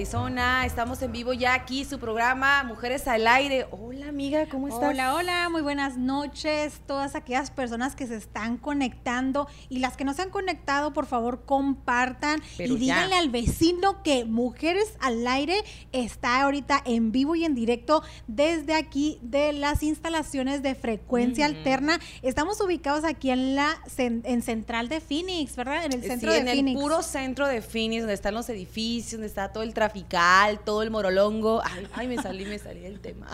Arizona. Estamos en vivo ya aquí, su programa Mujeres al Aire. Hola, amiga, ¿cómo estás? Hola, hola, muy buenas noches. Todas aquellas personas que se están conectando y las que no se han conectado, por favor, compartan Pero y díganle al vecino que Mujeres al Aire está ahorita en vivo y en directo desde aquí de las instalaciones de frecuencia alterna. Estamos ubicados aquí en la en Central de Phoenix, ¿verdad? En el centro Sí, de en Phoenix. el puro centro de Phoenix, donde están los edificios, donde está todo el trafical, todo el morolongo. Ay, ay, me salí, me salí del tema.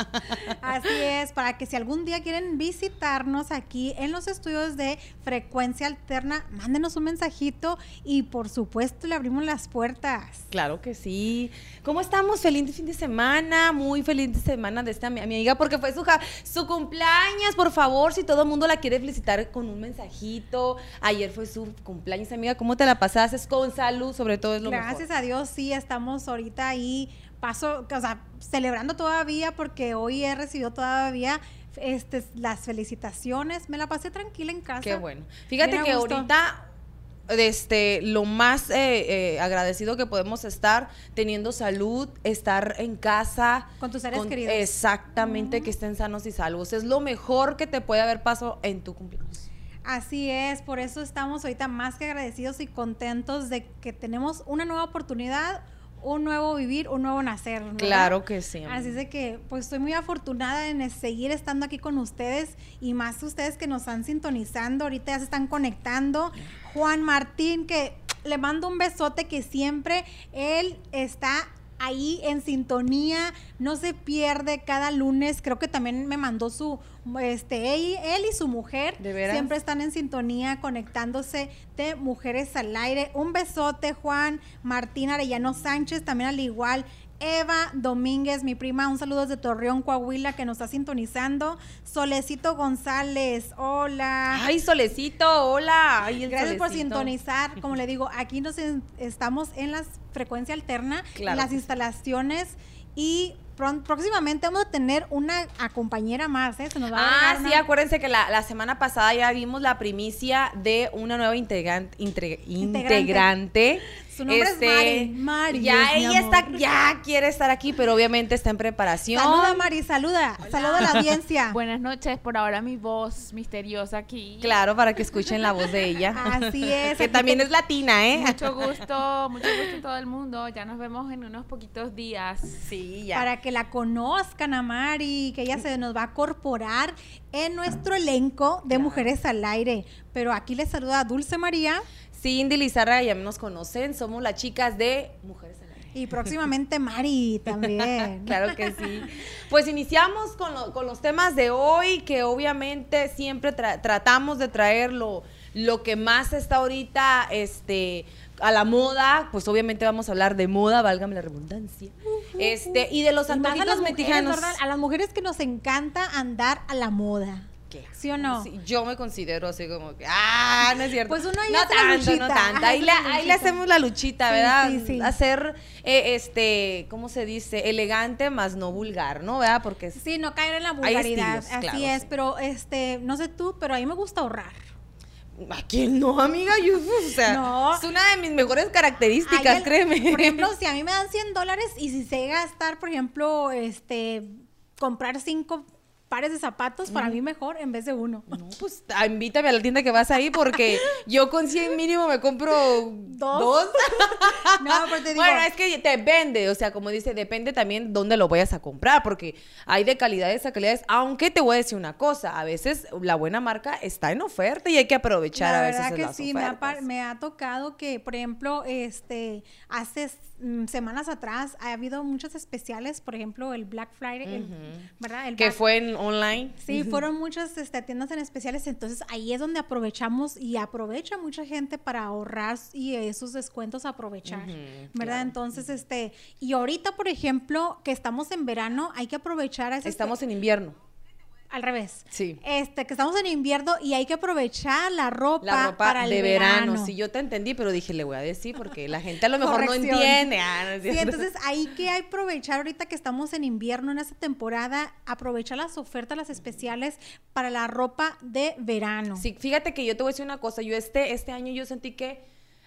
Así es, para que si algún día quieren visitarnos aquí en los estudios de frecuencia alterna, mándenos un mensajito y por supuesto le abrimos las puertas. Claro que sí. ¿Cómo estamos? Feliz fin de semana, muy feliz de semana de esta mi mi amiga, porque fue su, su cumpleaños. Por favor, si todo el mundo la quiere felicitar con un mensajito. Ayer fue su cumpleaños, amiga. ¿Cómo te la pasaste? Con salud, sobre todo es lo Gracias mejor. a Dios, sí, estamos ahorita ahí, paso, o sea, celebrando todavía porque hoy he recibido todavía este, las felicitaciones. Me la pasé tranquila en casa. Qué bueno. Fíjate que gusto. ahorita este, lo más eh, eh, agradecido que podemos estar teniendo salud, estar en casa. Con tus seres queridos. Exactamente, que estén sanos y salvos. Es lo mejor que te puede haber pasado en tu cumpleaños. Así es, por eso estamos ahorita más que agradecidos y contentos de que tenemos una nueva oportunidad, un nuevo vivir, un nuevo nacer. ¿verdad? Claro que sí. Así es de que pues estoy muy afortunada en seguir estando aquí con ustedes y más ustedes que nos están sintonizando, ahorita ya se están conectando. Juan Martín, que le mando un besote que siempre él está ahí en sintonía, no se pierde cada lunes, creo que también me mandó su, este, él, él y su mujer, ¿De veras? siempre están en sintonía conectándose de Mujeres al Aire. Un besote, Juan Martín Arellano Sánchez, también al igual. Eva Domínguez, mi prima, un saludo desde Torreón, Coahuila, que nos está sintonizando. Solecito González, hola. Ay, solecito, hola. Ay, Gracias por sintonizar. Como le digo, aquí nos en- estamos en la frecuencia alterna, Claro en las instalaciones y próximamente vamos a tener una a compañera más, ¿eh? Se nos va a Ah, sí, una- acuérdense que la, la semana pasada ya vimos la primicia de una nueva integrante. Su nombre es Mari. Mari Ya es ella está, ya quiere estar aquí, pero obviamente está en preparación. Saluda, Mari, saluda. Saluda a la audiencia. Buenas noches, por ahora mi voz misteriosa aquí. Claro, para que escuchen la voz de ella. Así es. que también te- es latina, ¿eh? Mucho gusto, mucho gusto a todo el mundo. Ya nos vemos en unos poquitos días. Sí, ya. Para que la conozcan a Mari, que ella se nos va a corporar en nuestro elenco de Mujeres al Aire. Pero aquí les saluda Dulce María Cindy Lizarra, ya nos conocen, somos las chicas de Mujeres al Aire. y próximamente Mari también. Claro que sí. Pues iniciamos con, lo- con los temas de hoy, que obviamente siempre tra- tratamos de traer lo, lo que más está ahorita este, a la moda. Pues obviamente vamos a hablar de moda, válgame la redundancia. Este, y de los Y más. A las mujeres que nos encanta andar a la moda. Claro. ¿Sí o no? Sí, yo me considero así como que, ah, no es cierto. Pues uno ahí no hace la tanto, no luchita. tanto. Ahí, la ahí le luchita. hacemos la luchita, Sí, ¿verdad? sí, sí. Hacer, eh, este, ¿cómo se dice? Elegante más no vulgar, ¿no? ¿Verdad? Porque Sí, no caer en la vulgaridad. estilos, Así claro, es, pero este, no sé tú, pero a mí me gusta ahorrar. ¿A quién no, amiga? Yo, o sea, No. es una de mis mejores características, el- créeme. Por ejemplo, si a mí me dan 100 dólares y si sé gastar, por ejemplo, este, comprar cinco pares de zapatos, para mí mejor en vez de uno. No, pues ah, invítame a la tienda que vas ahí porque yo con 100 mínimo me compro ¿Dos? dos. No, pero te digo, Bueno, es que depende, o sea, como dice, depende también dónde lo vayas a comprar, porque hay de calidades a calidades, aunque te voy a decir una cosa, a veces la buena marca está en oferta y hay que aprovechar la a veces verdad que las sí, me ha, me ha tocado que, por ejemplo, este, hace mm, semanas atrás ha habido muchos especiales, por ejemplo, el Black Friday, el- ¿verdad? El Que Black- fue en online. Sí, fueron muchas este, tiendas en especiales, entonces ahí es donde aprovechamos y aprovecha mucha gente para ahorrar y esos descuentos aprovechar, ¿verdad? claro. Entonces, este, y ahorita, por ejemplo, que estamos en verano, hay que aprovechar a Estamos en invierno. Al revés. Sí. Este, que estamos en invierno y hay que aprovechar la ropa, La ropa para el de verano. verano. Sí, yo te entendí, pero dije, le voy a decir porque la gente a lo mejor no entiende. Ah, no Sí, entonces hay que aprovechar ahorita que estamos en invierno en esta temporada, aprovechar las ofertas, las especiales para la ropa de verano. Sí, fíjate que yo te voy a decir una cosa. Yo este, este año yo sentí que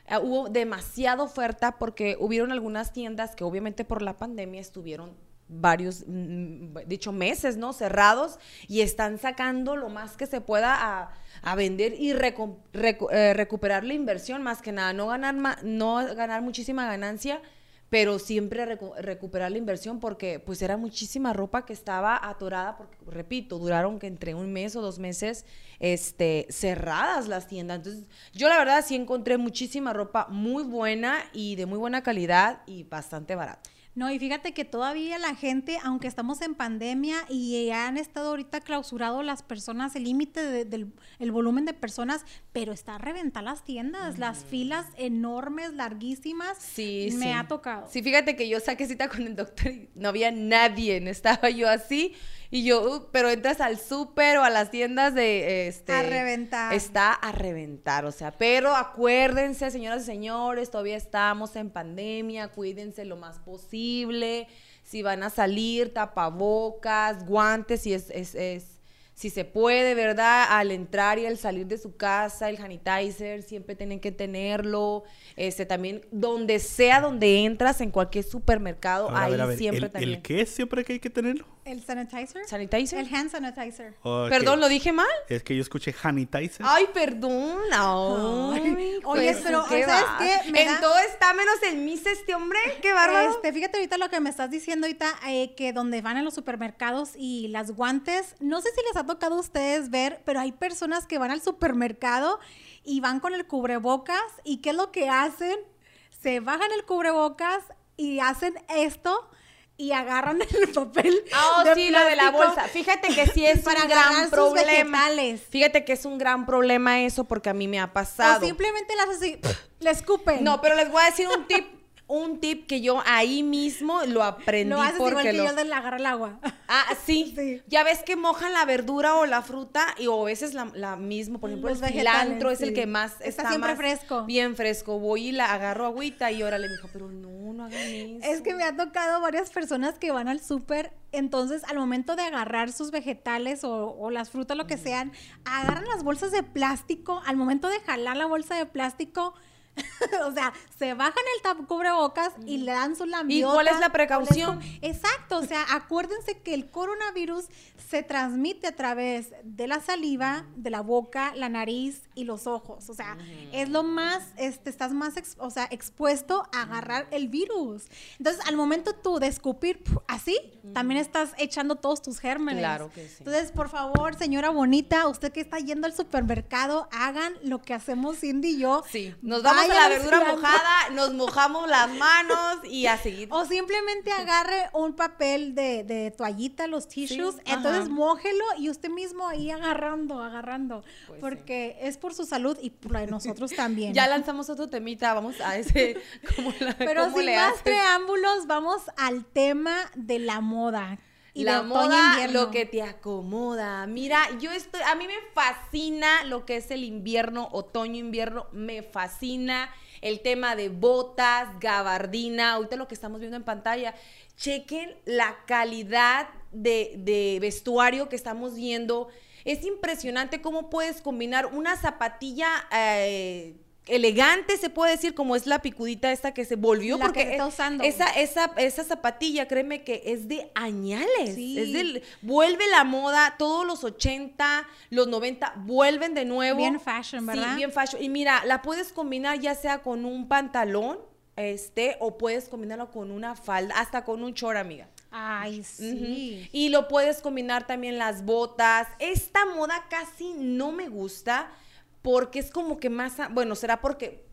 eh, hubo demasiada oferta porque hubieron algunas tiendas que obviamente por la pandemia estuvieron varios, mm, dicho, meses, ¿no? Cerrados y están sacando lo más que se pueda a, a vender y recu- recu- eh, recuperar la inversión, más que nada, no ganar, no ganar muchísima ganancia, pero siempre recu- recuperar la inversión porque pues era muchísima ropa que estaba atorada, porque repito, duraron que entre un mes o dos meses este, cerradas las tiendas. Entonces, yo la verdad sí encontré muchísima ropa muy buena y de muy buena calidad y bastante barata. No, y fíjate que todavía la gente, aunque estamos en pandemia y han estado ahorita clausurados las personas, el límite de- del el volumen de personas, pero está a reventar las tiendas, las filas enormes, larguísimas. Sí, Me sí. ha tocado. Sí, fíjate que yo saqué cita con el doctor y no había nadie, estaba yo así y yo, uh, pero entras al súper o a las tiendas de este A reventar. Está a reventar, o sea, pero acuérdense, señoras y señores, todavía estamos en pandemia, cuídense lo más posible. Si van a salir, tapabocas, guantes, si es, es, es- si se puede, ¿verdad? Al entrar y al salir de su casa, el sanitizer siempre tienen que tenerlo. Este también, donde sea donde entras, en cualquier supermercado, A ver, a ahí ver, a ver, siempre ¿el, también. ¿El qué siempre que hay que tenerlo? ¿El sanitizer? ¿Sanitizer? El hand sanitizer. Perdón, ¿lo dije mal? Es que yo escuché sanitizer. Ay, perdón. Ay, Ay, oye, pues, pero, ¿qué ¿sabes qué? Me En da- todo está menos en mis este hombre. Qué bárbaro. Este, fíjate ahorita lo que me estás diciendo ahorita, eh, que donde van en los supermercados y las guantes, no sé si les ha tocado a ustedes ver, pero hay personas que van al supermercado y van con el cubrebocas y ¿qué es lo que hacen? Se bajan el cubrebocas y hacen esto y agarran el papel. Ah, oh, sí, lo de la bolsa. Fíjate que sí es para un gran problema. Fíjate que es un gran problema eso porque a mí me ha O pasado. simplemente las así, le escupen. No, pero les voy a decir un tip, un tip que yo ahí mismo lo aprendí lo haces igual que lo yo del agarrar el agua. Ah, sí. Sí. Ya ves que mojan la verdura o la fruta y o a veces la, la misma, por ejemplo, Los el cilantro es el que más Está siempre más fresco. Bien fresco. Voy y la agarro agüita y órale, me dijo, pero no, no hagan eso. Es que me ha tocado varias personas que van al súper, entonces al momento de agarrar sus vegetales o, o las frutas, lo que sean, agarran las bolsas de plástico, al momento de jalar la bolsa de plástico, o sea, se bajan el tap cubrebocas y le dan su lambiota. cuál es la precaución? Exacto, o sea, acuérdense que el coronavirus se transmite a través de la saliva, de la boca, la nariz y los ojos. O sea, es lo más, este, estás más, ex- o sea, expuesto a agarrar el virus. Entonces, al momento tú de escupir así, también estás echando todos tus gérmenes. Claro que sí. Entonces, por favor, señora bonita, usted que está yendo al supermercado, hagan lo que hacemos Cindy y yo. Sí, nos vamos a la verdura mojada, nos mojamos las manos y a seguir. O simplemente agarre un papel de, de toallita, los tissues, Sí, entonces ajá. mójelo y usted mismo ahí agarrando, agarrando, Pues porque es por su salud y por la de nosotros también. Ya lanzamos otro temita, vamos a ese, ¿cómo, la- Pero cómo sin le más haces? preámbulos, vamos al tema de la moda. Y la de moda, invierno. lo que te acomoda. Mira, yo estoy, a mí me fascina lo que es el invierno, otoño, invierno, me fascina el tema de botas, gabardina, ahorita lo que estamos viendo en pantalla. Chequen la calidad de, de vestuario que estamos viendo. Es impresionante cómo puedes combinar una zapatilla eh, elegante, se puede decir, como es la picudita esta que se volvió. La que porque se está usando. Esa, esa, esa zapatilla, créeme que es de añales. Sí. Es del, vuelve la moda, todos los 80, los 90, vuelven de nuevo. Bien fashion, ¿verdad? Sí, bien fashion. Y mira, la puedes combinar ya sea con un pantalón, este, o puedes combinarlo con una falda, hasta con un short, amiga. Ay, sí. Y lo puedes combinar también las botas. Esta moda casi no me gusta porque es como que más, bueno, será porque,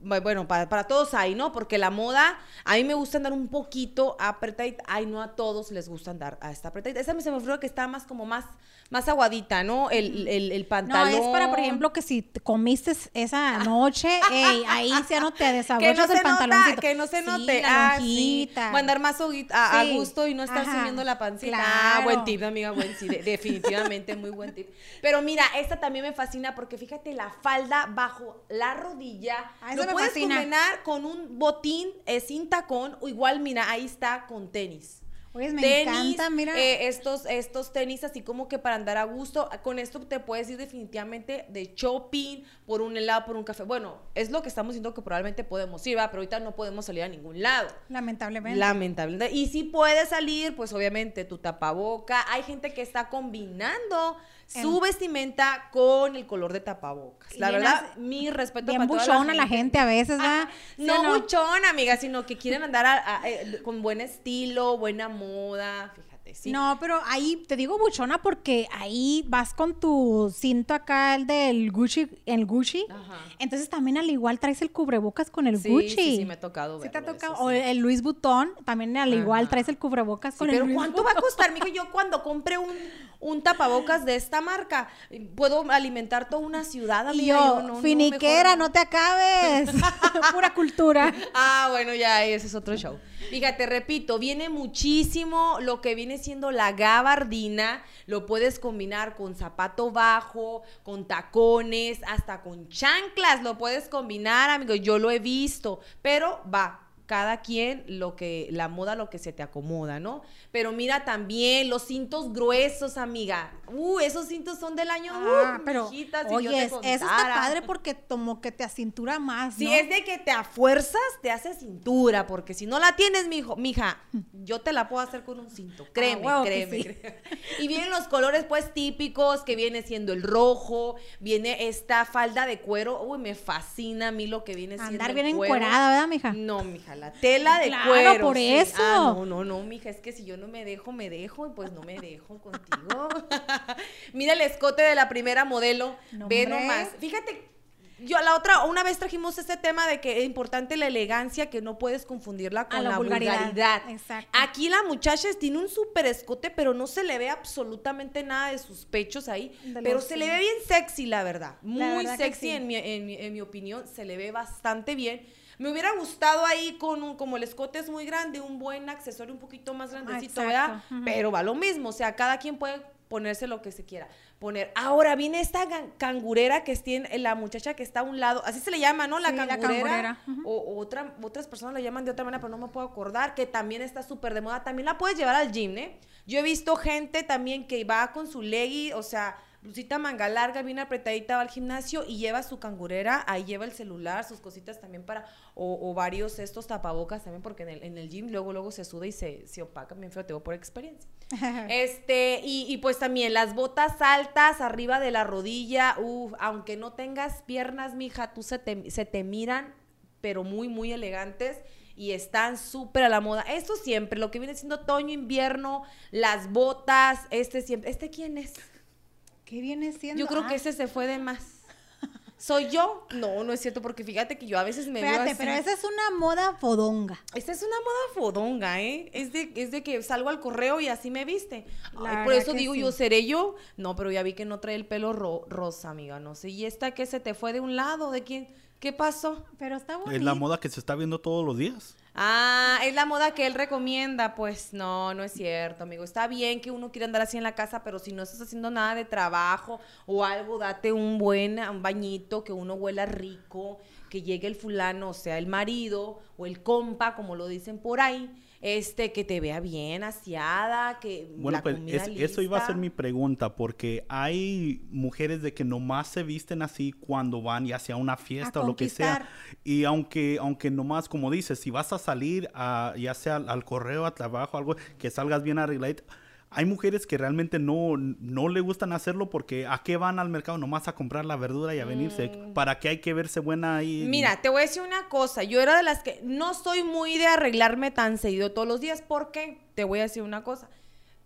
bueno, para, para todos hay, ¿no? Porque la moda, a mí me gusta andar un poquito apretadita. Ay, no a todos les gusta andar a esta apretadita. Esa se me figura que está más como más, más aguadita, ¿no? El, el, el No, pantalón. es para, por ejemplo, que si te comiste esa noche, ey, ahí ya no te que no desabrochas se el pantaloncito. que no se Sí, note. la ah, sí. lonjita. O andar más a, a Sí. gusto y no estar Ajá. subiendo la pancita. Ah, buen Claro. tip, amiga, buen sí, de- definitivamente muy buen tip. Pero mira, esta también me fascina porque fíjate la falda bajo la rodilla. Ah, esa lo me puedes fascina. combinar con un botín eh, sin tacón o igual, mira, ahí está con tenis. Oye, me encanta, mira. eh, estos, estos tenis así como que para andar a gusto. Con esto te puedes ir definitivamente de shopping, por un helado, por un café. Bueno, es lo que estamos diciendo que probablemente podemos ir, ¿va? pero ahorita no podemos salir a ningún lado. Lamentablemente. Lamentablemente. Y si puedes salir, pues obviamente tu tapaboca. Hay gente que está combinando En- su vestimenta con el color de tapabocas. La bien verdad, mi respeto Bien para toda buchona la gente a veces, ¿verdad? ¿Sí no, no? buchona, amiga, sino que quieren andar a- a- eh, con buen estilo, buena moda. Fíjate, sí. No, pero ahí te digo buchona porque ahí vas con tu cinto acá, el del Gucci, el Gucci. Ajá. Entonces también al igual traes el cubrebocas con el Sí, Gucci. sí, sí, me ha tocado ¿Sí te ha tocado? eso O sí. el Luis Butón, también al igual traes el cubrebocas con el pero ¿cuánto va a costar, mijo? Yo cuando compre un, un tapabocas de esta marca, puedo alimentar toda una ciudad, Y amiga. yo, no, no, finiquera, mejor no te acabes. Pura cultura. Ah, bueno, ya ese es otro show. Fíjate, repito, viene muchísimo lo que viene siendo la gabardina. Lo puedes combinar con zapato bajo, con tacones, hasta con chanclas. Lo puedes combinar, amigo. Yo lo he visto, pero va. Cada quien lo que, la moda, lo que se te acomoda, ¿no? Pero mira también los cintos gruesos, amiga. Uh, esos cintos son del año. Ah, uh, pero mijita, si yo oye, eso está padre porque como que te acintura más, Si es de que te a fuerzas, te hace cintura, porque si no la tienes, mijo, mija, yo te la puedo hacer con un cinto. Créeme, que créeme, sí. créeme. Y vienen los colores, pues, típicos, que viene siendo el rojo, viene esta falda de cuero. Uy, me fascina a mí lo que viene siendo Andar el bien cuero. encuerada, ¿verdad, mija? No, mija, la tela de Claro, cuero. por sí. eso. Ah, no, no, no, mija, es que si yo no me dejo, me dejo, y pues no me dejo contigo. Mira el escote de la primera modelo. No, Ve hombre. nomás. Fíjate, yo la otra, una vez trajimos este tema de que es importante la elegancia, que no puedes confundirla con la la, vulgaridad. vulgaridad. Exacto. Aquí la muchacha tiene un súper escote, pero no se le ve absolutamente nada de sus pechos ahí. De pero se le ve bien sexy, la verdad. Muy verdad sexy sí. en, mi, en, mi, en mi opinión. Se le ve bastante bien. Me hubiera gustado ahí con un, como el escote es muy grande, un buen accesorio un poquito más grandecito, ¿verdad? Pero va lo mismo, o sea, cada quien puede ponerse lo que se quiera poner. Ahora viene esta cangurera que tiene la muchacha que está a un lado, así se le llama, ¿no? La Sí, la cangurera. o otra, otras personas la llaman de otra manera, pero no me puedo acordar, que también está súper de moda. También la puedes llevar al gym, ¿eh? Yo he visto gente también que va con su leggy, o sea, blusita manga larga, bien apretadita, va al gimnasio y lleva su cangurera, ahí lleva el celular, sus cositas también para, o, o varios estos tapabocas también, porque en el, en el gym luego, luego se suda y se, se opaca bien feo, te por experiencia. Este, y, y pues también las botas altas arriba de la rodilla, uf, aunque no tengas piernas, mija, tú se te, se te miran, pero muy, muy elegantes y están súper a la moda. Esto siempre, lo que viene siendo otoño, invierno, las botas, este siempre. ¿Este quién es? ¿Qué viene siendo? Yo creo Ah, que ese se fue de más. ¿Soy yo? No, no es cierto, porque fíjate que yo a veces me veo Espérate, así. pero esa es una moda fodonga. Esta es una moda fodonga, ¿eh? Es de, es de que salgo al correo y así me viste. Ay, por eso digo sí. yo, ¿seré yo? No, pero ya vi que no trae el pelo ro- rosa, amiga, no sé. ¿Y esta que se te fue de un lado? ¿De quién? ¿Qué pasó? Pero está bonito. Es la moda que se está viendo todos los días. Ah, es la moda que él recomienda. Pues no, no es cierto, amigo. Está bien que uno quiera andar así en la casa, pero si no estás haciendo nada de trabajo o algo, date un buen un bañito, que uno huela rico, que llegue el fulano, o sea, el marido o el compa, como lo dicen por ahí, este, que te vea bien aseada, que Bueno, la pues comida es- eso iba a ser mi pregunta, porque hay mujeres de que nomás se visten así cuando van ya sea a una fiesta o lo que sea. Y aunque, aunque nomás, como dices, si vas a salir a, ya sea al, al correo, a trabajo, algo, que salgas bien arregladita. Hay mujeres que realmente no, no le gustan hacerlo porque ¿a qué van al mercado? Nomás a comprar la verdura y a venirse. ¿Para qué hay que verse buena ahí? Mm. Mira, te voy a decir una cosa. Yo era de las que no soy muy de arreglarme tan seguido todos los días. ¿Por qué? Te voy a decir una cosa.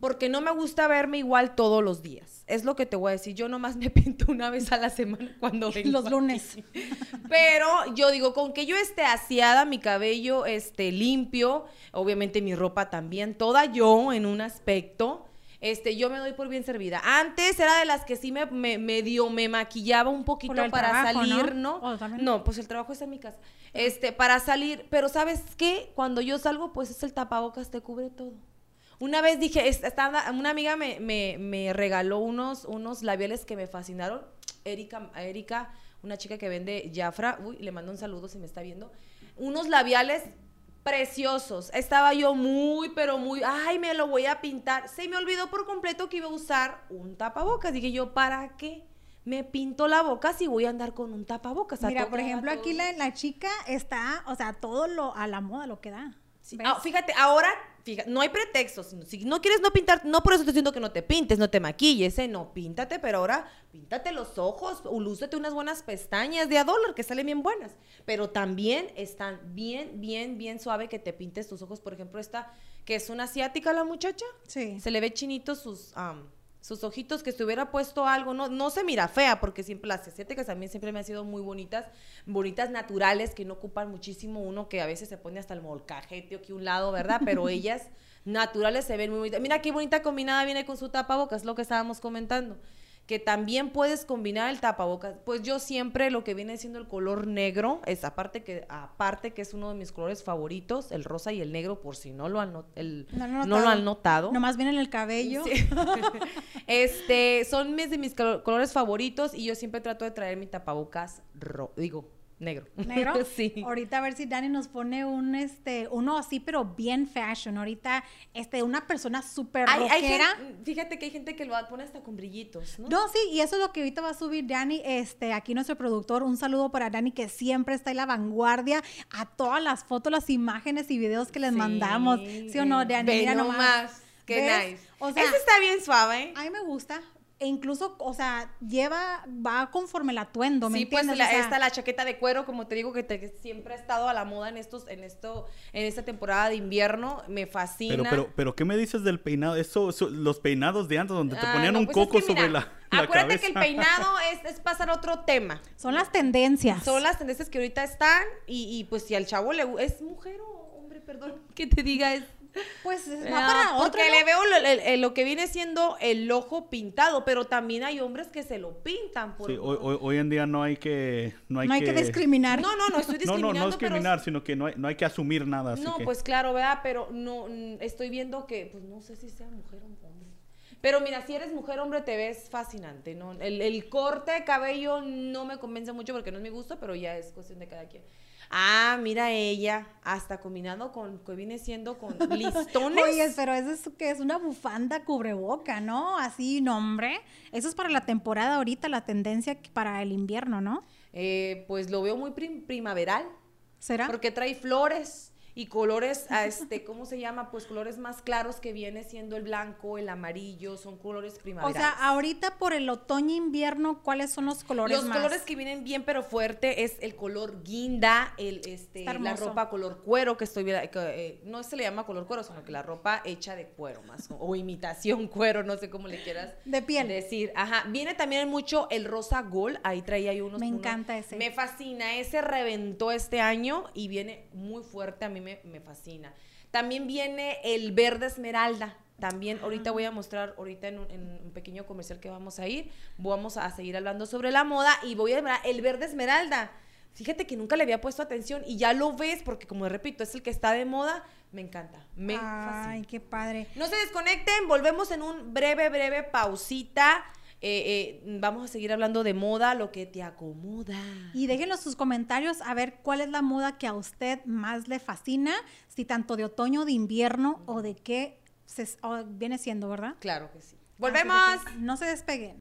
Porque no me gusta verme igual todos los días. Es lo que te voy a decir. Yo nomás me pinto una vez a la semana cuando vengo. Los lunes. Pero yo digo, con que yo esté aseada, mi cabello esté limpio, obviamente mi ropa también, toda yo en un aspecto, este, yo me doy por bien servida. Antes era de las que sí me, me medio me maquillaba un poquito para trabajo, salir, ¿no? ¿no? No, pues el trabajo está en mi casa. Este, para salir, pero ¿sabes qué? Cuando yo salgo, pues es el tapabocas, te cubre todo. Una vez dije, es- estaba- una amiga me, me- me regaló unos, unos labiales que me fascinaron. Erika, Erika, una chica que vende Jafra, uy, le mando un saludo si me está viendo. Unos labiales preciosos. Estaba yo muy, pero muy, ay, me lo voy a pintar. Se me olvidó por completo que iba a usar un tapabocas. Dije yo, ¿para qué? Me pinto la boca si voy a andar con un tapabocas. Mira, por ejemplo, aquí la, la chica está, o sea, todo lo a la moda lo que da. Sí. Ah, fíjate, ahora, fíjate, no hay pretextos. Si no quieres no pintar, no por eso estoy diciendo que no te pintes, no te maquilles, ¿eh? No, píntate, pero ahora píntate los ojos, o lúcete unas buenas pestañas de a dólar que salen bien buenas. Pero también están bien, bien, bien suave que te pintes tus ojos. Por ejemplo, esta, que es una asiática la muchacha. Sí. Se le ve chinito sus, am, sus ojitos, que se hubiera puesto algo, no, no se mira fea, porque siempre las asiáticas también siempre me han sido muy bonitas, bonitas naturales, que no ocupan muchísimo uno que a veces se pone hasta el molcajete aquí a un lado, ¿verdad? Pero ellas naturales se ven muy bonitas. Mira qué bonita combinada viene con su tapabocas, es lo que estábamos comentando. Que también puedes combinar el tapabocas. Pues yo siempre lo que viene siendo el color negro, es aparte que, aparte que es uno de mis colores favoritos, el rosa y el negro, por si no lo han, not- el- No lo he no lo han notado. Nomás viene en el cabello. Sí. este, son mis de mis colo- colores favoritos y yo siempre trato de traer mi tapabocas ro- digo, negro. ¿Negro? sí. Ahorita a ver si Dani nos pone un, este, uno así, pero bien fashion. Ahorita, este, una persona súper fíjate que hay gente que lo pone hasta con brillitos, ¿no? No, sí, y eso es lo que ahorita va a subir Dani, este, aquí nuestro productor, un saludo para Dani que siempre está en la vanguardia a todas las fotos, las imágenes y videos que les Sí. mandamos, ¿sí o no, Dani? Ve Mira nomás. nomás. Qué ¿Ves? nice. O sea, Ese está bien suave. ¿eh? a mí me gusta, e incluso, o sea, lleva, va conforme el atuendo, ¿me Sí, pues entiendes? la, O sea, esta, la chaqueta de cuero, como te digo, que, te- que siempre ha estado a la moda en estos, en esto, en esta temporada de invierno, me fascina. Pero, pero, pero, ¿qué me dices del peinado? Eso, eso- los peinados de antes, donde te Ah, ponían no, un pues es coco que sobre mira, la, la Acuérdate cabeza. que el peinado es, es pasar a otro tema. Son las tendencias. Son las tendencias que ahorita están y, y, pues si al chavo le es mujer o hombre, perdón, que te diga es Pues va No, para otro, porque ¿no? le veo lo, lo que viene siendo el ojo pintado, pero también hay hombres que se lo pintan por Sí, hoy, hoy- hoy en día no hay que... No hay, No hay que discriminar. No, no, no estoy No, discriminando, no, no discriminar, pero sino que no hay, no hay que asumir nada. así no, que- pues claro, ¿verdad? Pero no mm, estoy viendo que pues no sé si sea mujer o hombre. Pero mira, si eres mujer, hombre, te ves fascinante, ¿no? El, el corte de cabello no me convence mucho porque no es mi gusto, pero ya es cuestión de cada quien. Ah, mira ella, hasta combinado con, que viene siendo con listones. Oye, pero eso es que es una bufanda cubreboca, ¿no? Así, nombre. Eso es para la temporada ahorita, la tendencia para el invierno, ¿no? Eh, pues lo veo muy prim- primaveral. ¿Será? Porque trae flores y colores, a este, ¿cómo se llama? Pues colores más claros que viene siendo el blanco, el amarillo, son colores o primaverales. sea, ahorita por el otoño invierno, ¿cuáles son los colores los más? colores que vienen bien pero fuerte es el color guinda, el este la ropa color cuero que estoy que, eh, no se le llama color cuero, sino que la ropa hecha de cuero más o, o imitación cuero, no sé cómo le quieras De piel. decir. Ajá, viene también mucho el rosa gold, ahí traía yo unos Me unos- encanta ese. Me fascina, ese reventó este año y viene muy fuerte, a mí me, me fascina. También viene el verde esmeralda. También ahorita voy a mostrar, ahorita en un, en un pequeño comercial que vamos a ir, vamos a seguir hablando sobre la moda y voy a el verde esmeralda. Fíjate que nunca le había puesto atención y ya lo ves porque como repito, es el que está de moda, me encanta, me Ay, fascina. qué padre. No se desconecten, volvemos en un breve, breve pausita. Eh, eh, vamos a seguir hablando de moda, lo que te acomoda. Y déjenos sus comentarios a ver cuál es la moda que a usted más le fascina, si tanto de otoño, de invierno o de qué se, o viene siendo, ¿verdad? Claro que sí. Así Volvemos. de que No se despeguen.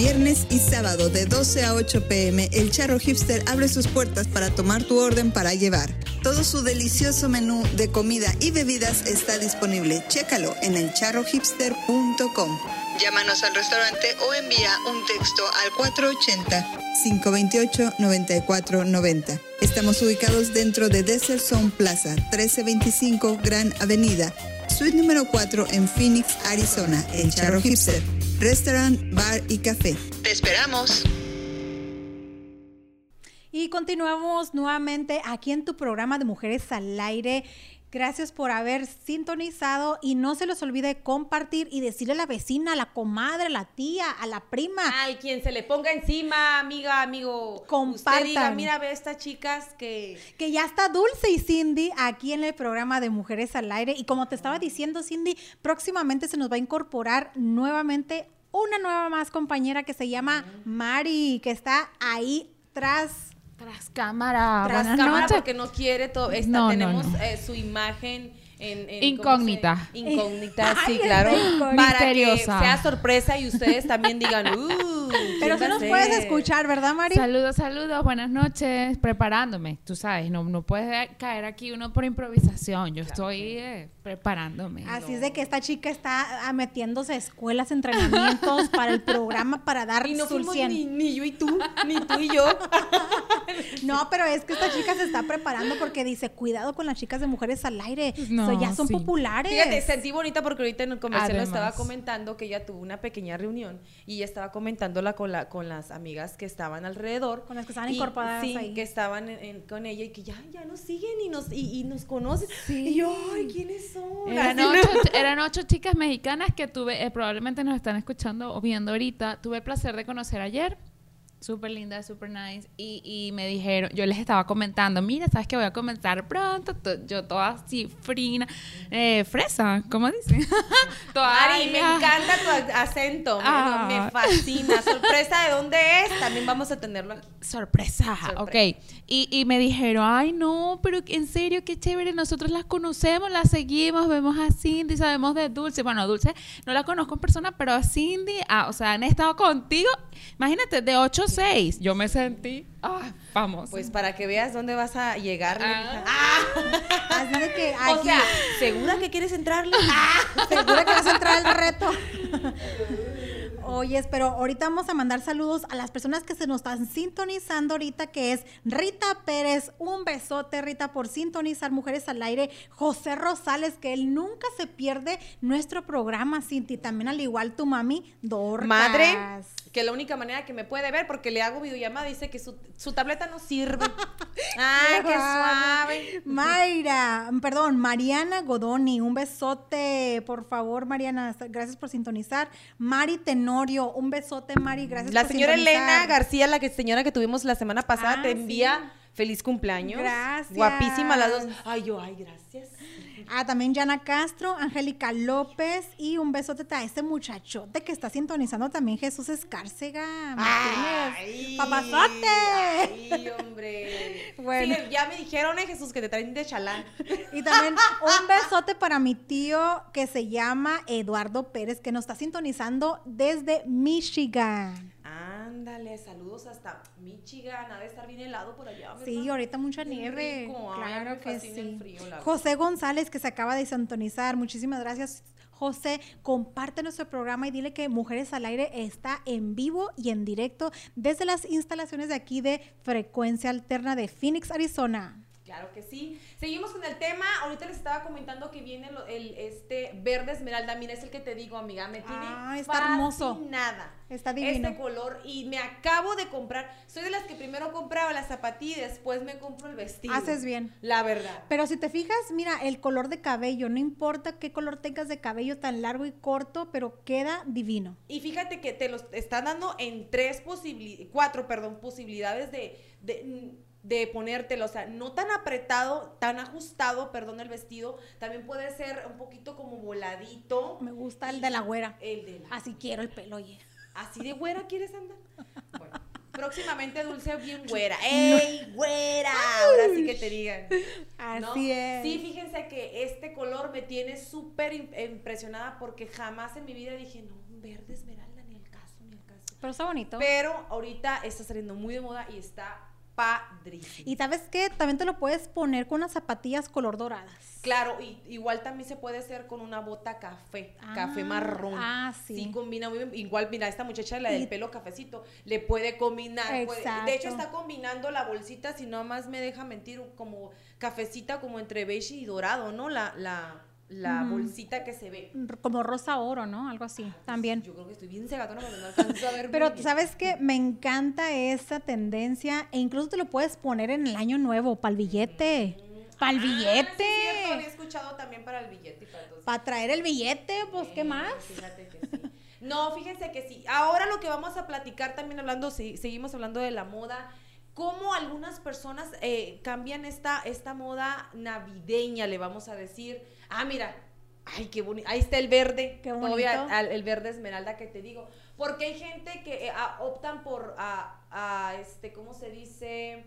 Viernes y sábado de 12 a 8 pm, el Charro Hipster abre sus puertas para tomar tu orden para llevar. Todo su delicioso menú de comida y bebidas está disponible. Chécalo en elcharrohipster.com. Llámanos al restaurante o envía un texto al 480-528-9490. Estamos ubicados dentro de Desert Zone Plaza, 1325 Gran Avenida, suite número 4 en Phoenix, Arizona. El Charro Hipster. Restaurant, bar y café. ¡Te esperamos! Y continuamos nuevamente aquí en tu programa de Mujeres al Aire. Gracias por haber sintonizado y no se les olvide compartir y decirle a la vecina, a la comadre, a la tía, a la prima. Ay, quien se le ponga encima, amiga, amigo. Compartan. Usted diga, mira, ve estas chicas que... Que ya está Dulce y Cindy aquí en el programa de Mujeres al Aire. Y como te estaba diciendo, Cindy, próximamente se nos va a incorporar nuevamente una nueva más compañera que se llama Mari, que está ahí tras Tras cámara. Tras Buenas cámara noches. porque no quiere todo. Esta, No, tenemos no. eh, su imagen en, en- Incógnita. ¿cómo se- Incógnita, Ay, sí, claro. Para que Misteriosa. sea sorpresa y ustedes también digan, uh, Pero ¿quién si va a nos puedes escuchar, ¿verdad, Mari? Saludos, saludos, buenas noches. Preparándome, tú sabes, no, no puedes caer aquí uno por improvisación. Yo estoy eh, preparándome. Así es de que esta chica está ah, metiéndose a escuelas, entrenamientos para el programa para dar Y no su fuimos 100. ni, ni yo y tú, ni tú y yo. No, pero es que esta chica se está preparando porque dice, cuidado con las chicas de mujeres al aire. No, So, ya son sí. populares. Fíjate, sentí bonita porque ahorita en el comercial lo estaba Además. comentando que ella tuvo una pequeña reunión y ella estaba comentándola con, la, con las amigas que estaban alrededor. Con las que estaban Y- incorporadas sí, ahí. que estaban en- en- con ella y que ya, ya nos siguen y nos, y, y nos conocen. Y yo, ay, ¿quiénes son? Eran ocho, eran ocho chicas mexicanas que tuve, eh, probablemente nos están escuchando o viendo ahorita. Tuve el placer de conocer ayer. Súper linda, súper nice. Y, y me dijeron, yo les estaba comentando, mira, sabes que voy a comenzar pronto. To- yo toda así frina, eh, fresa, ¿cómo dicen? toda Mari, me encanta tu ac- acento, me- Ah. me fascina. Sorpresa de dónde es, también vamos a tenerlo aquí. Sorpresa, Sorpresa. ok. Y, y me dijeron, ay no, pero en serio, qué chévere, nosotros las conocemos, las seguimos, vemos a Cindy, sabemos de Dulce. Bueno, Dulce no la conozco en persona, pero a Cindy, ah, o sea, han estado contigo, imagínate, de 8 6. Yo me sentí, ah, famosa. Pues para que veas dónde vas a llegar. Ah. Ah. Así de que O aquí, sea, ¿segura que quieres entrarle? segura que vas a entrar al reto. Oyes, pero ahorita vamos a mandar saludos a las personas que se nos están sintonizando ahorita, que es Rita Pérez. Un besote, Rita, por sintonizar Mujeres al Aire. José Rosales, que él nunca se pierde nuestro programa, Cinti. También al igual tu mami, Dorcas. Madre, que la única manera que me puede ver, porque le hago videollamada, dice que su, su tableta no sirve. Ay, qué suave. Mayra, perdón, Mariana Godoni, un besote, por favor, Mariana, gracias por sintonizar. Mari Tenorio, un besote, Mari, gracias La por señora sintonizar. Elena García, la que señora que tuvimos la semana pasada, Ah, te sí. envía feliz cumpleaños. Gracias. Guapísima las dos. Ay, yo, ay, gracias. Ah, también Yana Castro, Angélica López y un besote a este muchachote que está sintonizando también Jesús Escárcega. Ay, ¡Papazote! Ay, hombre. Bueno. Sí, ya me dijeron, eh, Jesús, que te traen de chalán. Y también un besote para mi tío que se llama Eduardo Pérez, que nos está sintonizando desde Michigan. Ándale, saludos hasta Michigan. Ha de estar bien helado por allá. ¿verdad? Sí, ahorita mucha nieve. rico, claro que sí. frío, José González, que se acaba de sintonizar. Muchísimas gracias, José. Comparte nuestro programa y dile que Mujeres al Aire está en vivo y en directo desde las instalaciones de aquí de Frecuencia Alterna de Phoenix, Arizona. Claro que sí. Seguimos con el tema. Ahorita les estaba comentando que viene el este verde esmeralda. Mira, es el que te digo, amiga. Me tiene Ah, está hermoso. fascinada. Está divino. Este color. Y me acabo de comprar. Soy de las que primero compraba la zapatilla y después me compro el vestido. Haces bien. La verdad. Pero si te fijas, mira, el color de cabello, no importa qué color tengas de cabello tan largo y corto, pero queda divino. Y fíjate que te los están dando en tres posibilidades, cuatro, perdón, posibilidades de, de, de ponértelo. O sea, no tan apretado, tan ajustado, perdón, el vestido. También puede ser un poquito como voladito. Me gusta el de la güera. El de la... Así quiero el pelo, oye. ¿Así de güera quieres andar? Bueno, próximamente Dulce bien güera. ¡Ey, güera! Ahora sí que te digan. Así es. Sí, fíjense que este color me tiene súper im- impresionada porque jamás en mi vida dije, no, un verde esmeralda, ni el caso, ni el caso. Pero está bonito. Pero ahorita está saliendo muy de moda y está padrísimo. Y sabes qué, también te lo puedes poner con unas zapatillas color doradas. Claro, y, igual también se puede hacer con una bota café, Ah, café marrón. ah, sí. Sí, combina muy bien. Igual, mira, esta muchacha, la del Y- pelo cafecito, le puede combinar. puede- de hecho, está combinando la bolsita, si no más me deja mentir, como cafecita como entre beige y dorado, ¿no? La, la, la bolsita que se ve. Como rosa oro, ¿no? Algo así, también. Yo creo que estoy bien cegatona porque no alcanzo a ver Pero sabes que me encanta esa tendencia e incluso te lo puedes poner en el año nuevo, para el billete. Para el Ah, sí, es cierto, billete. había escuchado también para el billete para. Para traer el billete, pues, ¿qué más? Fíjate que sí. No, fíjense que sí. Ahora lo que vamos a platicar también hablando, sí, seguimos hablando de la moda, cómo algunas personas eh, cambian esta, esta moda navideña, le vamos a decir. Ah, mira, ay, qué bonito. Ahí está el verde. Qué todavía, bonito. al- el verde esmeralda que te digo. Porque hay gente que eh, optan por, a, a, este, ¿cómo se dice?